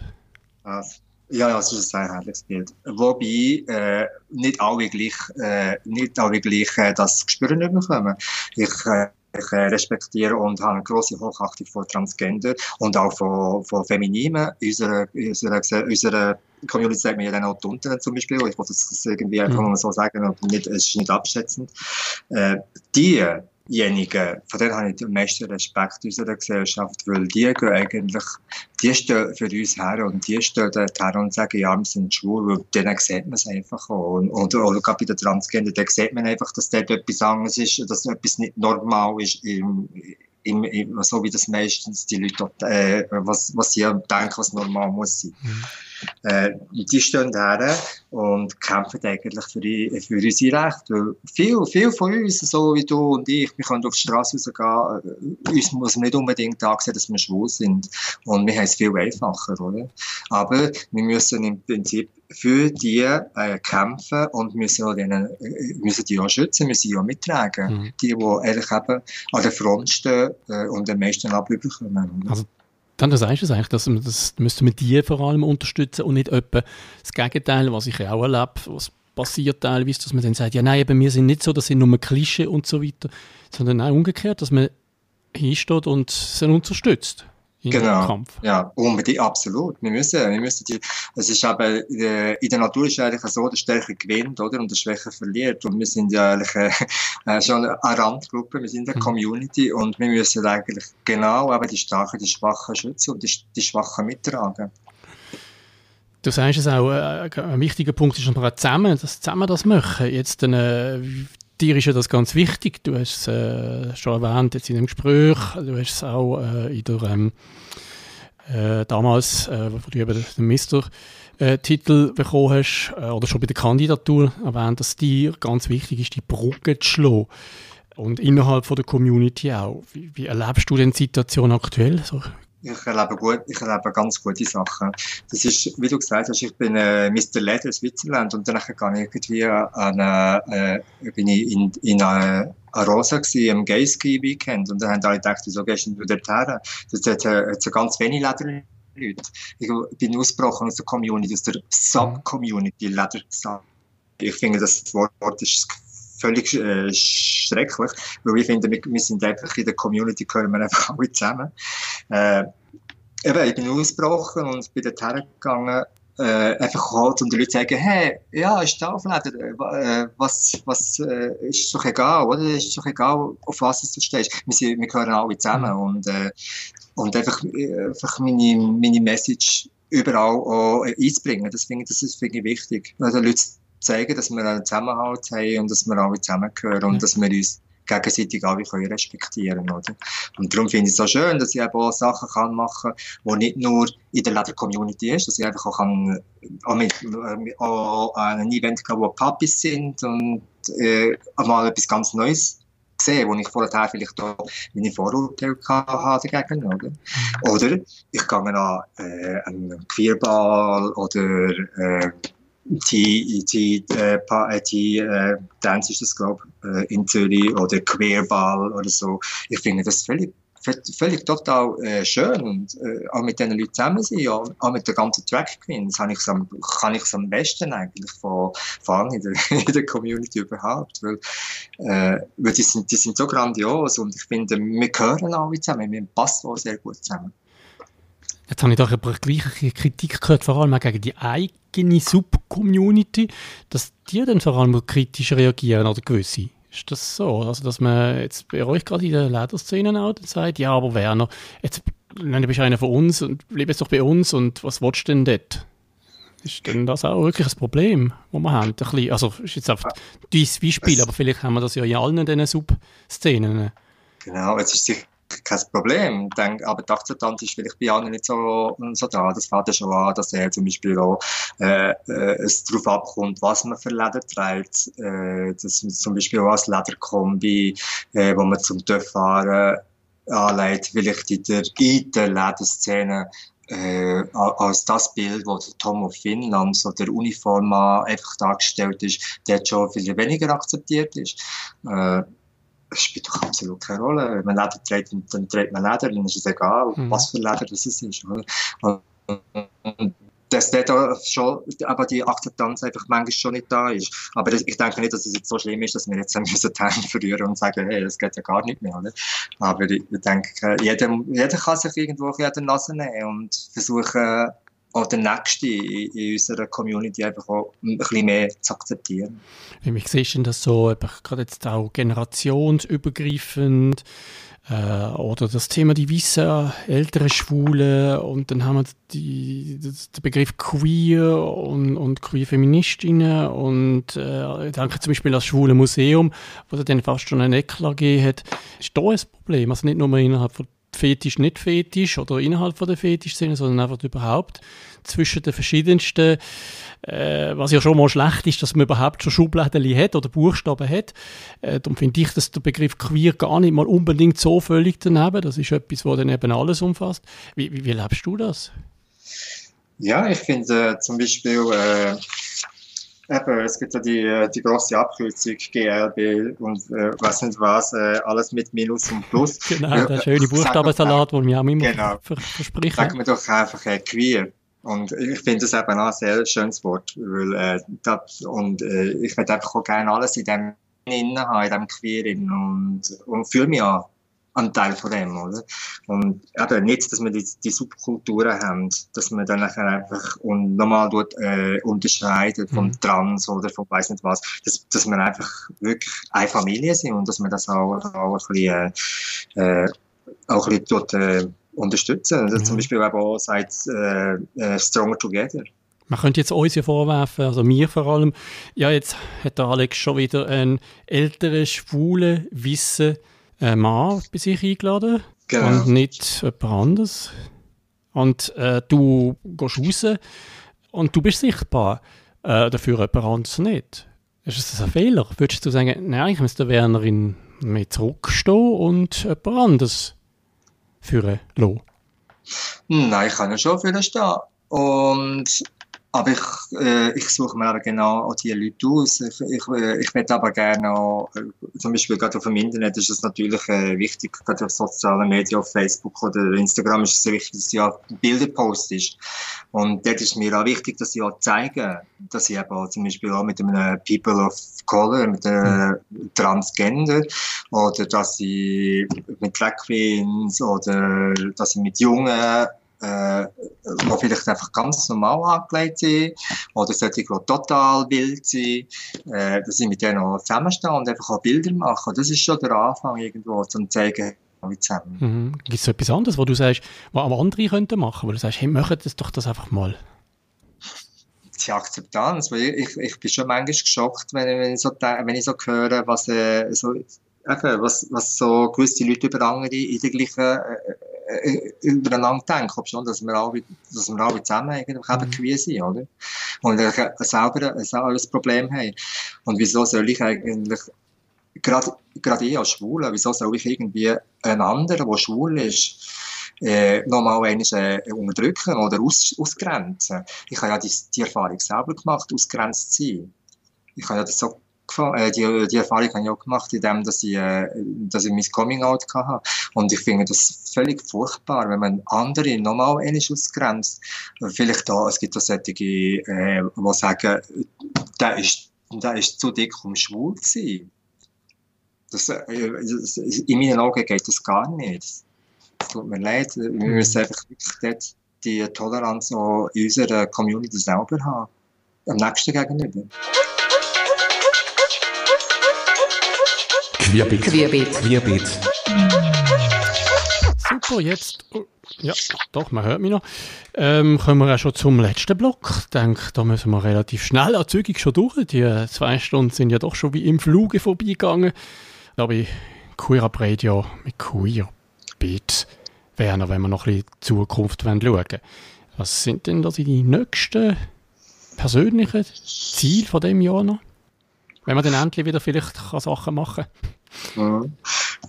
Also, ja, ja, es ist ein einheitliches Bild. Wobei äh, nicht alle gleich, äh, nicht alle gleich äh, das Gespür nicht bekommen. Ich äh, ich äh, respektiere und habe eine grosse Hochachtung vor Transgender und auch von, von Femininen. Unsere, unsere, unsere Community sagt mir ja dann auch die Unteren zum Beispiel. Ich wollte das irgendwie einfach mhm. mal so sagen und nicht, es ist nicht abschätzend. Äh, die diejenigen, von denen habe ich den meisten Respekt in unserer Gesellschaft, weil die gehen eigentlich, die stehen für uns her und die stehen dort her und sagen, ja, wir sind schwul, weil denen sieht man es einfach auch. Und, oder, oder gerade bei den Transgender, da sieht man einfach, dass dort etwas anderes ist, dass etwas nicht normal ist im, im, im, so wie das meistens die Leute, äh, was, was sie denken, was normal muss sein. Mhm. Äh, die stehen da und kämpfen eigentlich für, die, für unsere Rechte. Weil viel, viel von uns, so wie du und ich, wir können auf die Straße rausgehen, äh, uns muss nicht unbedingt ansehen, dass wir schwul sind. Und wir haben es viel einfacher, oder? Aber wir müssen im Prinzip für die äh, kämpfen und müssen, auch denen, äh, müssen die auch schützen, müssen die auch mittragen. Mhm. Die, die eigentlich eben an der Front stehen äh, und den meisten abüberkommen. Also dann das sagst du eigentlich, dass man, das müsste man die vor allem unterstützen und nicht etwa das Gegenteil, was ich auch erlebe, was passiert teilweise, dass man dann sagt, ja nein, eben, wir sind nicht so, das sind nur Klischee und so weiter, sondern auch umgekehrt, dass man hinsteht und sie unterstützt genau. Kampf. Ja, unbedingt, absolut. Wir müssen, wir müssen die, es ist aber, äh, in der Natur ist eigentlich so, der Stärke gewinnt, oder, und der Schwäche verliert. Und wir sind ja eigentlich, äh, äh schon eine Randgruppe, wir sind eine mhm. Community und wir müssen eigentlich genau aber die Starken, die Schwachen schützen und die, die Schwachen mittragen. Du sagst es auch, äh, ein wichtiger Punkt ist, dass wir zusammen, dass zusammen das machen. Jetzt, äh, dir ist ja das ganz wichtig. Du hast es äh, schon erwähnt jetzt in dem Gespräch. Du hast es auch äh, in der, ähm, äh, damals, äh, wo du eben den Mister-Titel bekommen hast, äh, oder schon bei der Kandidatur erwähnt, dass dir ganz wichtig ist, die Brücke zu schlagen. Und innerhalb von der Community auch. Wie, wie erlebst du denn die Situation aktuell? So ich erlebe gut, ich erlebe ganz gute Sachen. Das ist, wie du gesagt hast, ich bin äh, Mr. Leder Switzerland und dann gehe ich irgendwie an, äh, bin ich in, in eine Rosa gsi am Gay-Ski Weekend und dann haben alle gedacht, wieso gehst du dort her? Das hat, äh, hat so ganz wenig Leder Leute. Ich bin ausgebrochen aus der Community, aus der Sub-Community Leder. Ich finde, das Wort ist völlig äh, schrecklich, weil ich finde, wir, wir sind einfach in der Community, gehören wir einfach alle zusammen. Äh, eben, ich bin ausgebrochen und bin dort hergegangen äh, einfach halt und die Leute sagen, hey, ja, ist da Auflader, äh, was, was, äh, ist doch egal, oder? Ist doch egal, auf was du stehst. Wir, sind, wir gehören alle zusammen mhm. und, äh, und einfach, einfach meine, meine Message überall auch einzubringen. Das finde ich, das ist, finde ich wichtig. Also Leute zeigen, dass wir einen Zusammenhalt haben und dass wir alle zusammengehören und dass wir uns gegenseitig alle können respektieren oder? Und darum finde ich es so schön, dass ich eben auch Sachen kann machen kann, die nicht nur in der Leder-Community ist, dass ich einfach auch, kann, auch, mit, äh, auch an einem Event kann, wo Papis sind und äh, mal etwas ganz Neues sehen, wo ich vorher vielleicht auch meine Vorurteile hatte dagegen, oder? Oder ich gehe an äh, einen Queerball oder äh, die, die, äh, die äh, Dance ist das, glaube äh, in Zürich oder Queerball oder so. Ich finde das völlig, völlig total äh, schön und äh, auch mit diesen Leuten zusammen sein, ja, auch mit der ganzen Track Queen, das ich am, kann ich am besten eigentlich von, von in, der, (laughs) in der Community überhaupt, weil, äh, weil die, sind, die sind so grandios und ich finde, wir gehören alle zusammen, wir passen auch sehr gut zusammen. Jetzt habe ich doch aber gleiche Kritik gehört, vor allem auch gegen die eigene Sub-Community, dass die dann vor allem kritisch reagieren oder gewisse. Ist das so? Also, dass man jetzt bei euch gerade in der Lederszene auch sagt, ja, aber Werner, jetzt du bist einer von uns und bleib jetzt doch bei uns und was willst du denn dort? Ist denn das auch wirklich ein Problem, das wir haben? Ein bisschen, also, ist jetzt einfach dieses Beispiel, aber vielleicht haben wir das ja in allen diesen Sub-Szenen. Genau, jetzt ist sicher kein Problem. Denk, aber die Akzeptanz ist vielleicht bei anderen nicht so, so da. Das fängt ja schon an, dass er zum Beispiel auch äh, äh, es darauf abkommt, was man für Leder trägt. Äh, man zum Beispiel auch als Lederkombi, äh, wo man zum Dörffahren anlegt, vielleicht in der, in der Lederszene äh, als das Bild, wo der Tom of Finnland, so der Uniform einfach dargestellt ist, der schon viel weniger akzeptiert ist. Äh, es spielt doch absolut keine Rolle. Wenn man Leder trägt, dann trägt man Leder, dann ist es egal, mhm. was für Leder das ist. Oder? Und dass dort schon, aber die Akzeptanz einfach manchmal schon nicht da ist. Aber ich denke nicht, dass es jetzt so schlimm ist, dass wir jetzt (laughs) müssen die Hände verlieren und sagen, hey, das geht ja gar nicht mehr, oder? Aber ich, denke, jeder, jeder kann sich irgendwo auf jeden Nase nehmen und versuchen, auch den Nächsten in, unserer Community einfach auch ein bisschen mehr zu akzeptieren. Wie siehst du das so, gerade jetzt auch generationsübergreifend, äh, oder das Thema die weißen ältere Schwule und dann haben wir die, das, den Begriff queer und, und queer Feministinnen und äh, ich denke zum Beispiel das Schwule Museum, wo dann fast schon ein Eklat gegeben hat. Ist da ein Problem? Also nicht nur innerhalb von Fetisch, nicht Fetisch oder innerhalb von der Fetischszene, sondern einfach überhaupt zwischen den verschiedensten, äh, was ja schon mal schlecht ist, dass man überhaupt schon Schubladen hat oder Buchstaben hat. Äh, darum finde ich, dass der Begriff queer gar nicht mal unbedingt so völlig daneben. Das ist etwas, was dann eben alles umfasst. Wie, wie, wie lebst du das? Ja, ich finde äh, zum Beispiel Eben, es gibt ja die, äh, die grosse Abkürzung GLB und äh, was nicht was, äh, alles mit Minus und Plus. genau, der schöne Buchstabensalat, den wir auch immer genau. versprechen. Sagen wir doch einfach äh, queer. Und ich finde das eben auch ein sehr schönes Wort, weil, äh, das, und äh, ich würde einfach auch gerne alles in dem innen haben, in dem Queer und, und fühle mich auch ein Teil von dem, oder? Und eben nicht, dass wir die, die Subkulturen haben, dass man dann einfach und normal dort äh, unterscheidet von mhm. Trans oder von weiß nicht was, dass, dass wir einfach wirklich eine Familie sind und dass wir das auch, auch ein bisschen, äh, äh auch ein bisschen dort äh, unterstützen. Also mhm. Zum Beispiel eben auch seit äh, äh, Stronger Together. Man könnte jetzt uns ja vorwerfen, also mir vor allem, ja, jetzt hat der Alex schon wieder einen älteren, schwulen, wissen äh, Mann bei sich eingeladen genau. und nicht jemand anderes. Und äh, du gehst raus und du bist sichtbar, äh, dafür jemand anderes nicht. Ist das ein Fehler? Würdest du sagen, nein, ich müsste Werner in mehr zurückstehen und jemand anderes führen lassen? Nein, ich kann ja schon für stehen. Und aber ich, äh, ich suche mir aber genau auch die Leute aus. Ich, ich, äh, ich möchte aber gerne auch, äh, zum Beispiel gerade auf dem Internet ist es natürlich äh, wichtig, gerade auf sozialen Medien, auf Facebook oder Instagram ist es wichtig, dass ich auch Bilder postest. Und dort ist mir auch wichtig, dass ich auch zeige, dass ich eben auch zum Beispiel auch mit einem People of Color, mit einem Transgender oder dass ich mit Drag Queens oder dass ich mit jungen äh, die vielleicht einfach ganz normal angelegt sind, oder solche, die total wild sind, äh, dass ich mit denen auch zusammenstehe und einfach auch Bilder mache. Das ist schon der Anfang irgendwo, zum zeigen, wie zusammen. Mhm. Gibt es etwas anderes, wo du sagst, was andere könnten machen, wo du sagst, hey, machen das doch das einfach mal? die Akzeptanz, weil ich, ich, ich bin schon manchmal geschockt, wenn, wenn, ich, so, wenn ich so höre, was, äh, so, eben, was, was so gewisse Leute über andere in der gleichen, äh, äh, übereinander denken, ob schon, dass wir alle, dass wir alle zusammen eigentlich eben queer sind, oder? Und äh, selber, selber ein Problem haben. Und wieso soll ich eigentlich, gerade, gerade ich als Schwule, wieso soll ich irgendwie einen anderen, der schwul ist, äh, nochmal einmal äh, unterdrücken oder aus, ausgrenzen. Ich habe ja die, die Erfahrung selber gemacht, ausgrenzt zu sein. Ich habe ja das so äh, die, die Erfahrung habe ich auch gemacht, indem dass ich, äh, dass ich mein Coming-out hatte. Und ich finde das völlig furchtbar, wenn man andere nochmal einmal ausgrenzt. Vielleicht da, es gibt auch solche, äh, die sagen, der ist, der ist zu dick, um schwul zu sein. Das, äh, das, in meinen Augen geht das gar nicht es tut mir leid, wir müssen einfach wirklich die Toleranz auch in unserer Community selber haben. Am nächsten gegenüber. Querbeet. Querbeet. Querbeet. Super, jetzt. Oh, ja, doch, man hört mich noch. Ähm, kommen wir auch schon zum letzten Block. Ich denke, da müssen wir relativ schnell erzügig schon durch. Die zwei Stunden sind ja doch schon wie im Fluge vorbeigegangen. Da bei Queer Up Radio mit Queer Beat Werner, wenn wir noch ein bisschen die Zukunft schauen wollen. Was sind denn da die nächsten persönlichen Ziele von dem Jahr noch? Wenn man dann endlich wieder vielleicht Sachen machen kann. Ja.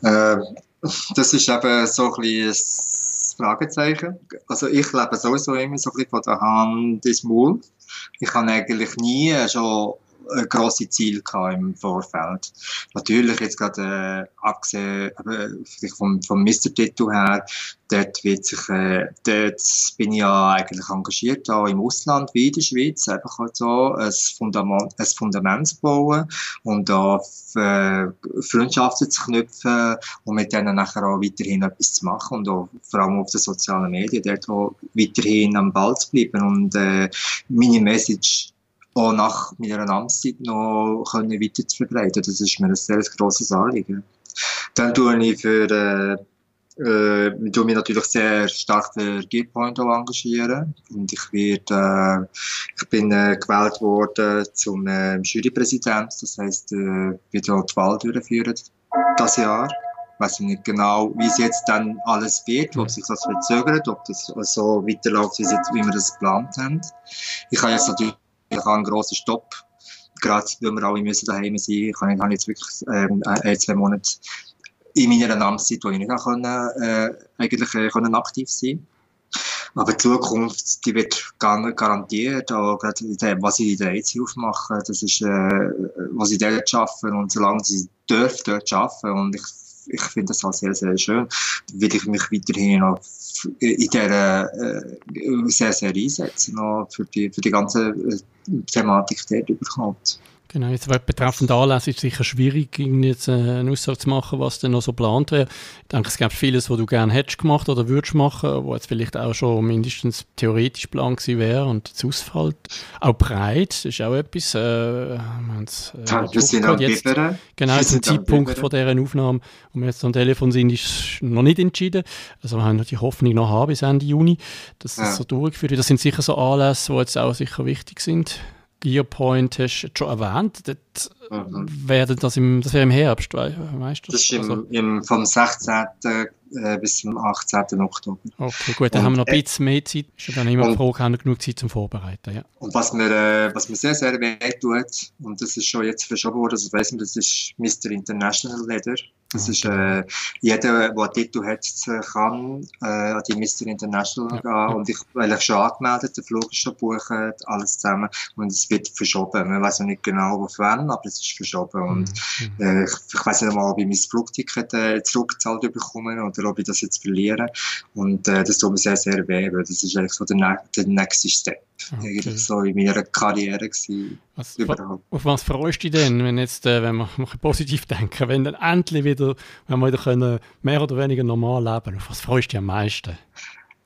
Äh, das ist eben so ein Fragezeichen. Also ich lebe sowieso immer so ein bisschen von der Hand ins Maul. Ich habe eigentlich nie schon grosse Ziele im Vorfeld. Natürlich jetzt gerade äh, abgesehen äh, vom, vom Mr-Titel her, dort wird sich, äh, dort bin ich ja eigentlich engagiert, auch im Ausland wie in der Schweiz, einfach halt so ein Fundament, ein Fundament zu bauen und da äh, Freundschaften zu knüpfen und mit denen nachher auch weiterhin etwas zu machen und auch vor allem auf den sozialen Medien dort auch weiterhin am Ball zu bleiben und äh, meine Message auch nach meiner Amtszeit noch können weiter zu verbreiten. Das ist mir ein sehr grosses Anliegen. Dann tue ich für, äh, äh, tue mich natürlich sehr stark für Gearpoint auch engagieren. Und ich werde, äh, ich bin äh, gewählt worden zum äh, Jurypräsident. Das heisst, äh, wird auch die Wahl durchführen, das Jahr. Ich weiß nicht genau, wie es jetzt dann alles wird, ob sich das verzögert, ob das so weiterläuft, wie, jetzt, wie wir das geplant haben. Ich habe jetzt natürlich ich habe einen grossen Stopp. Gerade weil wir alle müssen daheim sein Ich habe jetzt wirklich ähm, ein, zwei Monate in meiner Amtszeit, wo ich nicht können, äh, eigentlich äh, können aktiv sein aber die Zukunft, die wird garantiert, auch gerade was ich in der EZ aufmache, das ist, äh, was ich dort arbeite und solange dürfen dort arbeiten und ich, ich finde das auch sehr, sehr schön, will ich mich weiterhin noch in dieser äh, sehr, sehr einsetzen, noch für die, für die ganze äh, Thematik dort überkommt. Genau, jetzt betreffend Anlässe ist es sicher schwierig, jetzt äh, eine Aussage zu machen, was denn noch so geplant wäre. Ich denke, es gibt vieles, was du gerne hättest gemacht oder würdest machen, wo jetzt vielleicht auch schon mindestens theoretisch Plan gewesen wäre und es ausfällt. Auch breit ist auch etwas. Äh, wir äh, wir sind am jetzt, Genau, der Zeitpunkt von dieser Aufnahme, wo wir jetzt am Telefon sind, ist noch nicht entschieden. Also wir haben noch die Hoffnung noch haben bis Ende Juni, dass das ja. so durchgeführt wird. Das sind sicher so Anlässe, die jetzt auch sicher wichtig sind. Gearpoint hast du schon erwähnt. Dort mhm. wäre das, im, das wäre im Herbst, weißt du? Das ist im, also. im, vom 16. Äh, bis zum 18. Oktober. Okay, gut, dann und, haben wir noch ein bisschen mehr Zeit. Ist dann immer die Frage, haben genug Zeit zum Vorbereiten, ja. Und was mir, äh, was mir sehr, sehr weh tut, und das ist schon jetzt verschoben worden, das weiss man, das ist Mr. International Leather. Das ist, äh, jeder, der einen Titel hat, kann äh, an die Mr. International ja. gehen. Und ich, weil ich schon angemeldet, der Flug ist schon gebucht, alles zusammen. Und es wird verschoben. Man weiß noch nicht genau, auf wann, aber es ist verschoben. Und mhm. äh, ich, ich weiß nicht mal, ob ich mein Flugticket äh, zurückgezahlt bekomme oder ob ich das jetzt verliere. Und äh, das tut mir sehr, sehr weh, weil das ist eigentlich so der, der nächste Step. Okay. Eigentlich so in meiner Karriere gewesen. Was, auf was freust du dich denn, wenn jetzt, äh, wenn wir positiv denken, wenn dann endlich wieder, wenn wir wieder können, mehr oder weniger normal leben, auf was freust du dich am meisten?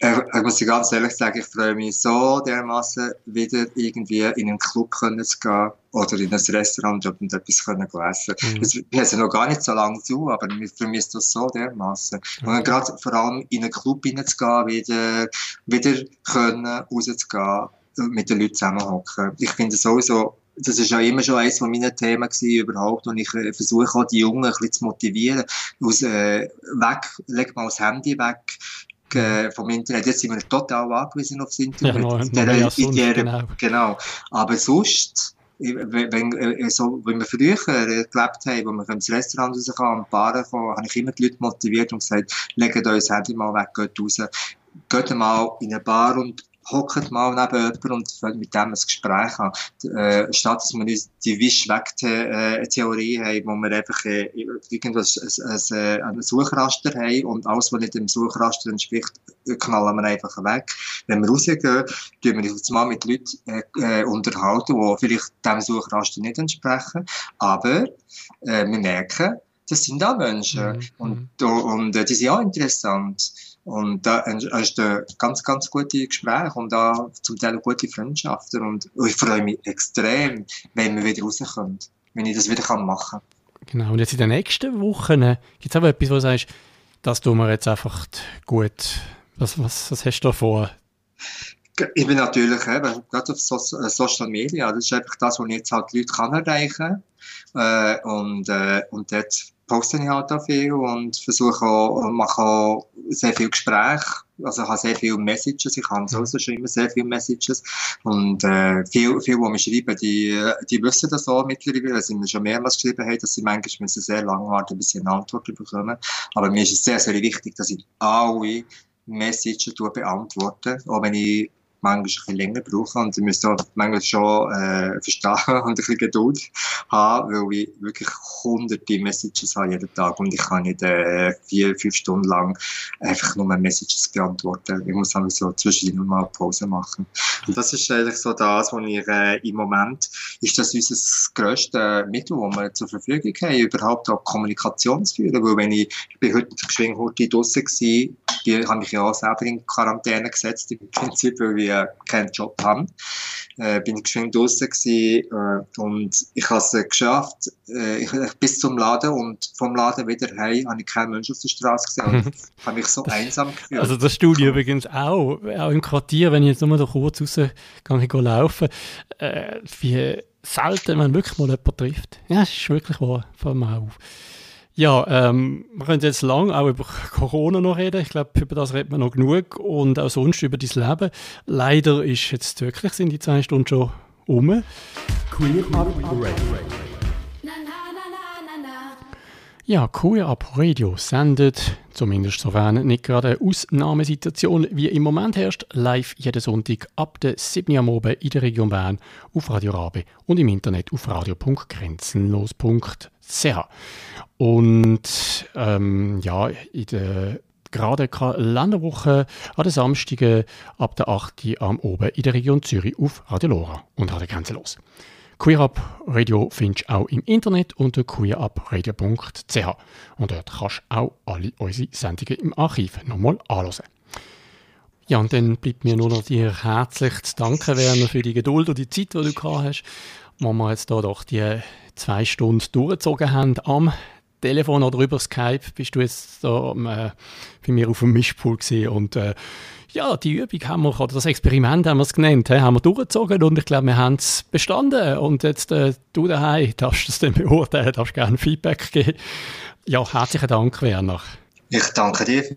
Äh, ich muss ganz ehrlich sagen, ich freue mich so dermaßen wieder irgendwie in einen Club können zu gehen oder in ein Restaurant und etwas können essen. Mhm. Es, wir haben noch gar nicht so lange zu, aber wir vermissen das so dermaßen. Mhm. Und gerade vor allem in einen Club hineinzugehen, wieder, wieder können, rauszugehen, mit den Leuten zusammenhocken. Ich finde sowieso, das ist ja immer schon eines von meinen Themen gewesen, überhaupt, und ich äh, versuche auch die Jungen ein bisschen zu motivieren, aus, äh, weg, leg mal das Handy weg, äh, vom Internet. Jetzt sind wir total angewiesen aufs Internet. Ja, noch, der, noch sonst, der, genau. genau. Aber sonst, wenn, äh, so, wenn wir früher äh, gelebt haben, wo wir ins Restaurant raus kann, an Bar kommen, habe ich immer die Leute motiviert und gesagt, legt euch das Handy mal weg, geht raus, geht mal in eine Bar und hockt mal neben jemandem und fängt mit dem ein Gespräch an. Äh, statt dass wir uns die Wisch-Weg-Theorie haben, wo wir einfach äh, irgendwas, ein, ein, ein Suchraster haben und alles, was nicht dem Suchraster entspricht, knallen wir einfach weg. Wenn wir rausgehen, tun wir uns mal mit Leuten äh, äh, unterhalten, die vielleicht dem Suchraster nicht entsprechen, aber äh, wir merken, das sind auch Menschen. Mhm. Und, und, und äh, die sind auch interessant. Und da entstehen ganz, ganz gute Gespräche und da zum Teil gute Freundschaften. Und ich freue mich extrem, wenn wir wieder rauskommen, wenn ich das wieder machen kann. Genau, und jetzt in den nächsten Wochen gibt es auch etwas, wo du sagst, das tun wir jetzt einfach gut. Was, was, was hast du da vor? Ich bin natürlich eben, gerade auf so äh, Social Media, das ist einfach das, was ich jetzt halt die Leute kann erreichen kann. Äh, und, äh, und dort poste ich halt auch viel und versuche auch, mache auch sehr viel Gespräche. Also ich habe sehr viele Messages, ich habe sowieso schon immer sehr viele Messages. Und äh, viel, viel, die mir schreiben, die, die wissen das auch mittlerweile, weil sie mir schon mehrmals geschrieben haben, dass sie manchmal müssen sehr lange warten, bis sie eine Antwort bekommen. Aber mir ist es sehr, sehr wichtig, dass ich alle Messages beantworte, auch wenn ich manchmal ein bisschen länger brauchen und ich müsste auch manchmal schon äh, verstehen (laughs) und ein bisschen Geduld haben, weil ich wirklich hunderte Messages habe jeden Tag und ich kann nicht äh, vier, fünf Stunden lang einfach nur Messages beantworten. Ich muss dann so zwischendurch mal Pause machen. Und das ist eigentlich so das, was ich äh, im Moment, ist das unser grösstes Mittel, das wir zur Verfügung haben, überhaupt auch Kommunikation zu führen, weil wenn ich, ich bin heute geschwind heute draussen gewesen, die habe mich ja auch selber in Quarantäne gesetzt, im Prinzip, weil wir äh, keinen Job haben. Äh, bin ich schön draußen gewesen, äh, und ich habe es geschafft, äh, ich, bis zum Laden und vom Laden wieder heim habe ich keinen Menschen auf der Straße gesehen und (laughs) habe mich so das, einsam gefühlt. Also das Studio übrigens auch, auch im Quartier, wenn ich jetzt nur noch kurz rausgehe, ich laufen, äh, wie selten man wirklich mal jemanden trifft. Ja, es ist wirklich wahr, fällt mir auf. Ja, ähm, wir können jetzt lang auch über (laughs) Corona noch reden. Ich glaube, über das redet man noch genug und auch sonst über dein Leben. Leider ist jetzt wirklich sind die zwei Stunden schon um. Queer Up Radio. Ja, Queer Up Radio sendet, zumindest sofern nicht gerade eine Ausnahmesituation wie im Moment herrscht, live jeden Sonntag ab der 7 Uhr Abend in der Region Bern auf Radio Rabe und im Internet auf radio.grenzenlos.ch. Und ähm, ja, in der gerade Kalenderwoche an den Samstagen ab der 8. Uhr am Oben in der Region Zürich auf Radio Lora und Radio Grenze los. Queer Up Radio findest du auch im Internet unter queerupradio.ch und dort kannst du auch alle unsere Sendungen im Archiv nochmal anhören. Ja, und dann bleibt mir nur noch dir herzlich zu danken, Werner, für die Geduld und die Zeit, die du gehabt hast, wo wir jetzt hier doch die zwei Stunden durchgezogen haben am Telefon oder über Skype bist du jetzt da äh, bei mir auf dem Mischpool gesehen und äh, ja, die Übung haben wir, oder das Experiment haben wir es genannt, he, haben wir durchgezogen und ich glaube, wir haben es bestanden und jetzt äh, du daheim darfst das dann beurteilen, darfst gerne Feedback geben. Ja, herzlichen Dank, Werner. Ich danke dir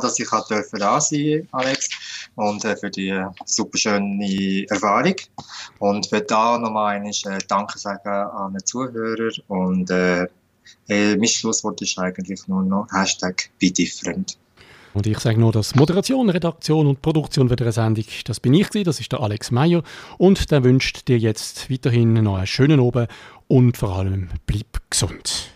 dass ich da sein Alex, und äh, für die äh, super schöne Erfahrung. Und würde da nochmal einmal äh, Danke sagen an den Zuhörer und äh, äh, mein Schlusswort ist eigentlich nur noch Hashtag BeDifferent. Und ich sage nur, dass Moderation, Redaktion und Produktion eine Sendung, das bin ich das ist der Alex Meyer und der wünscht dir jetzt weiterhin noch einen schönen Abend und vor allem bleib gesund.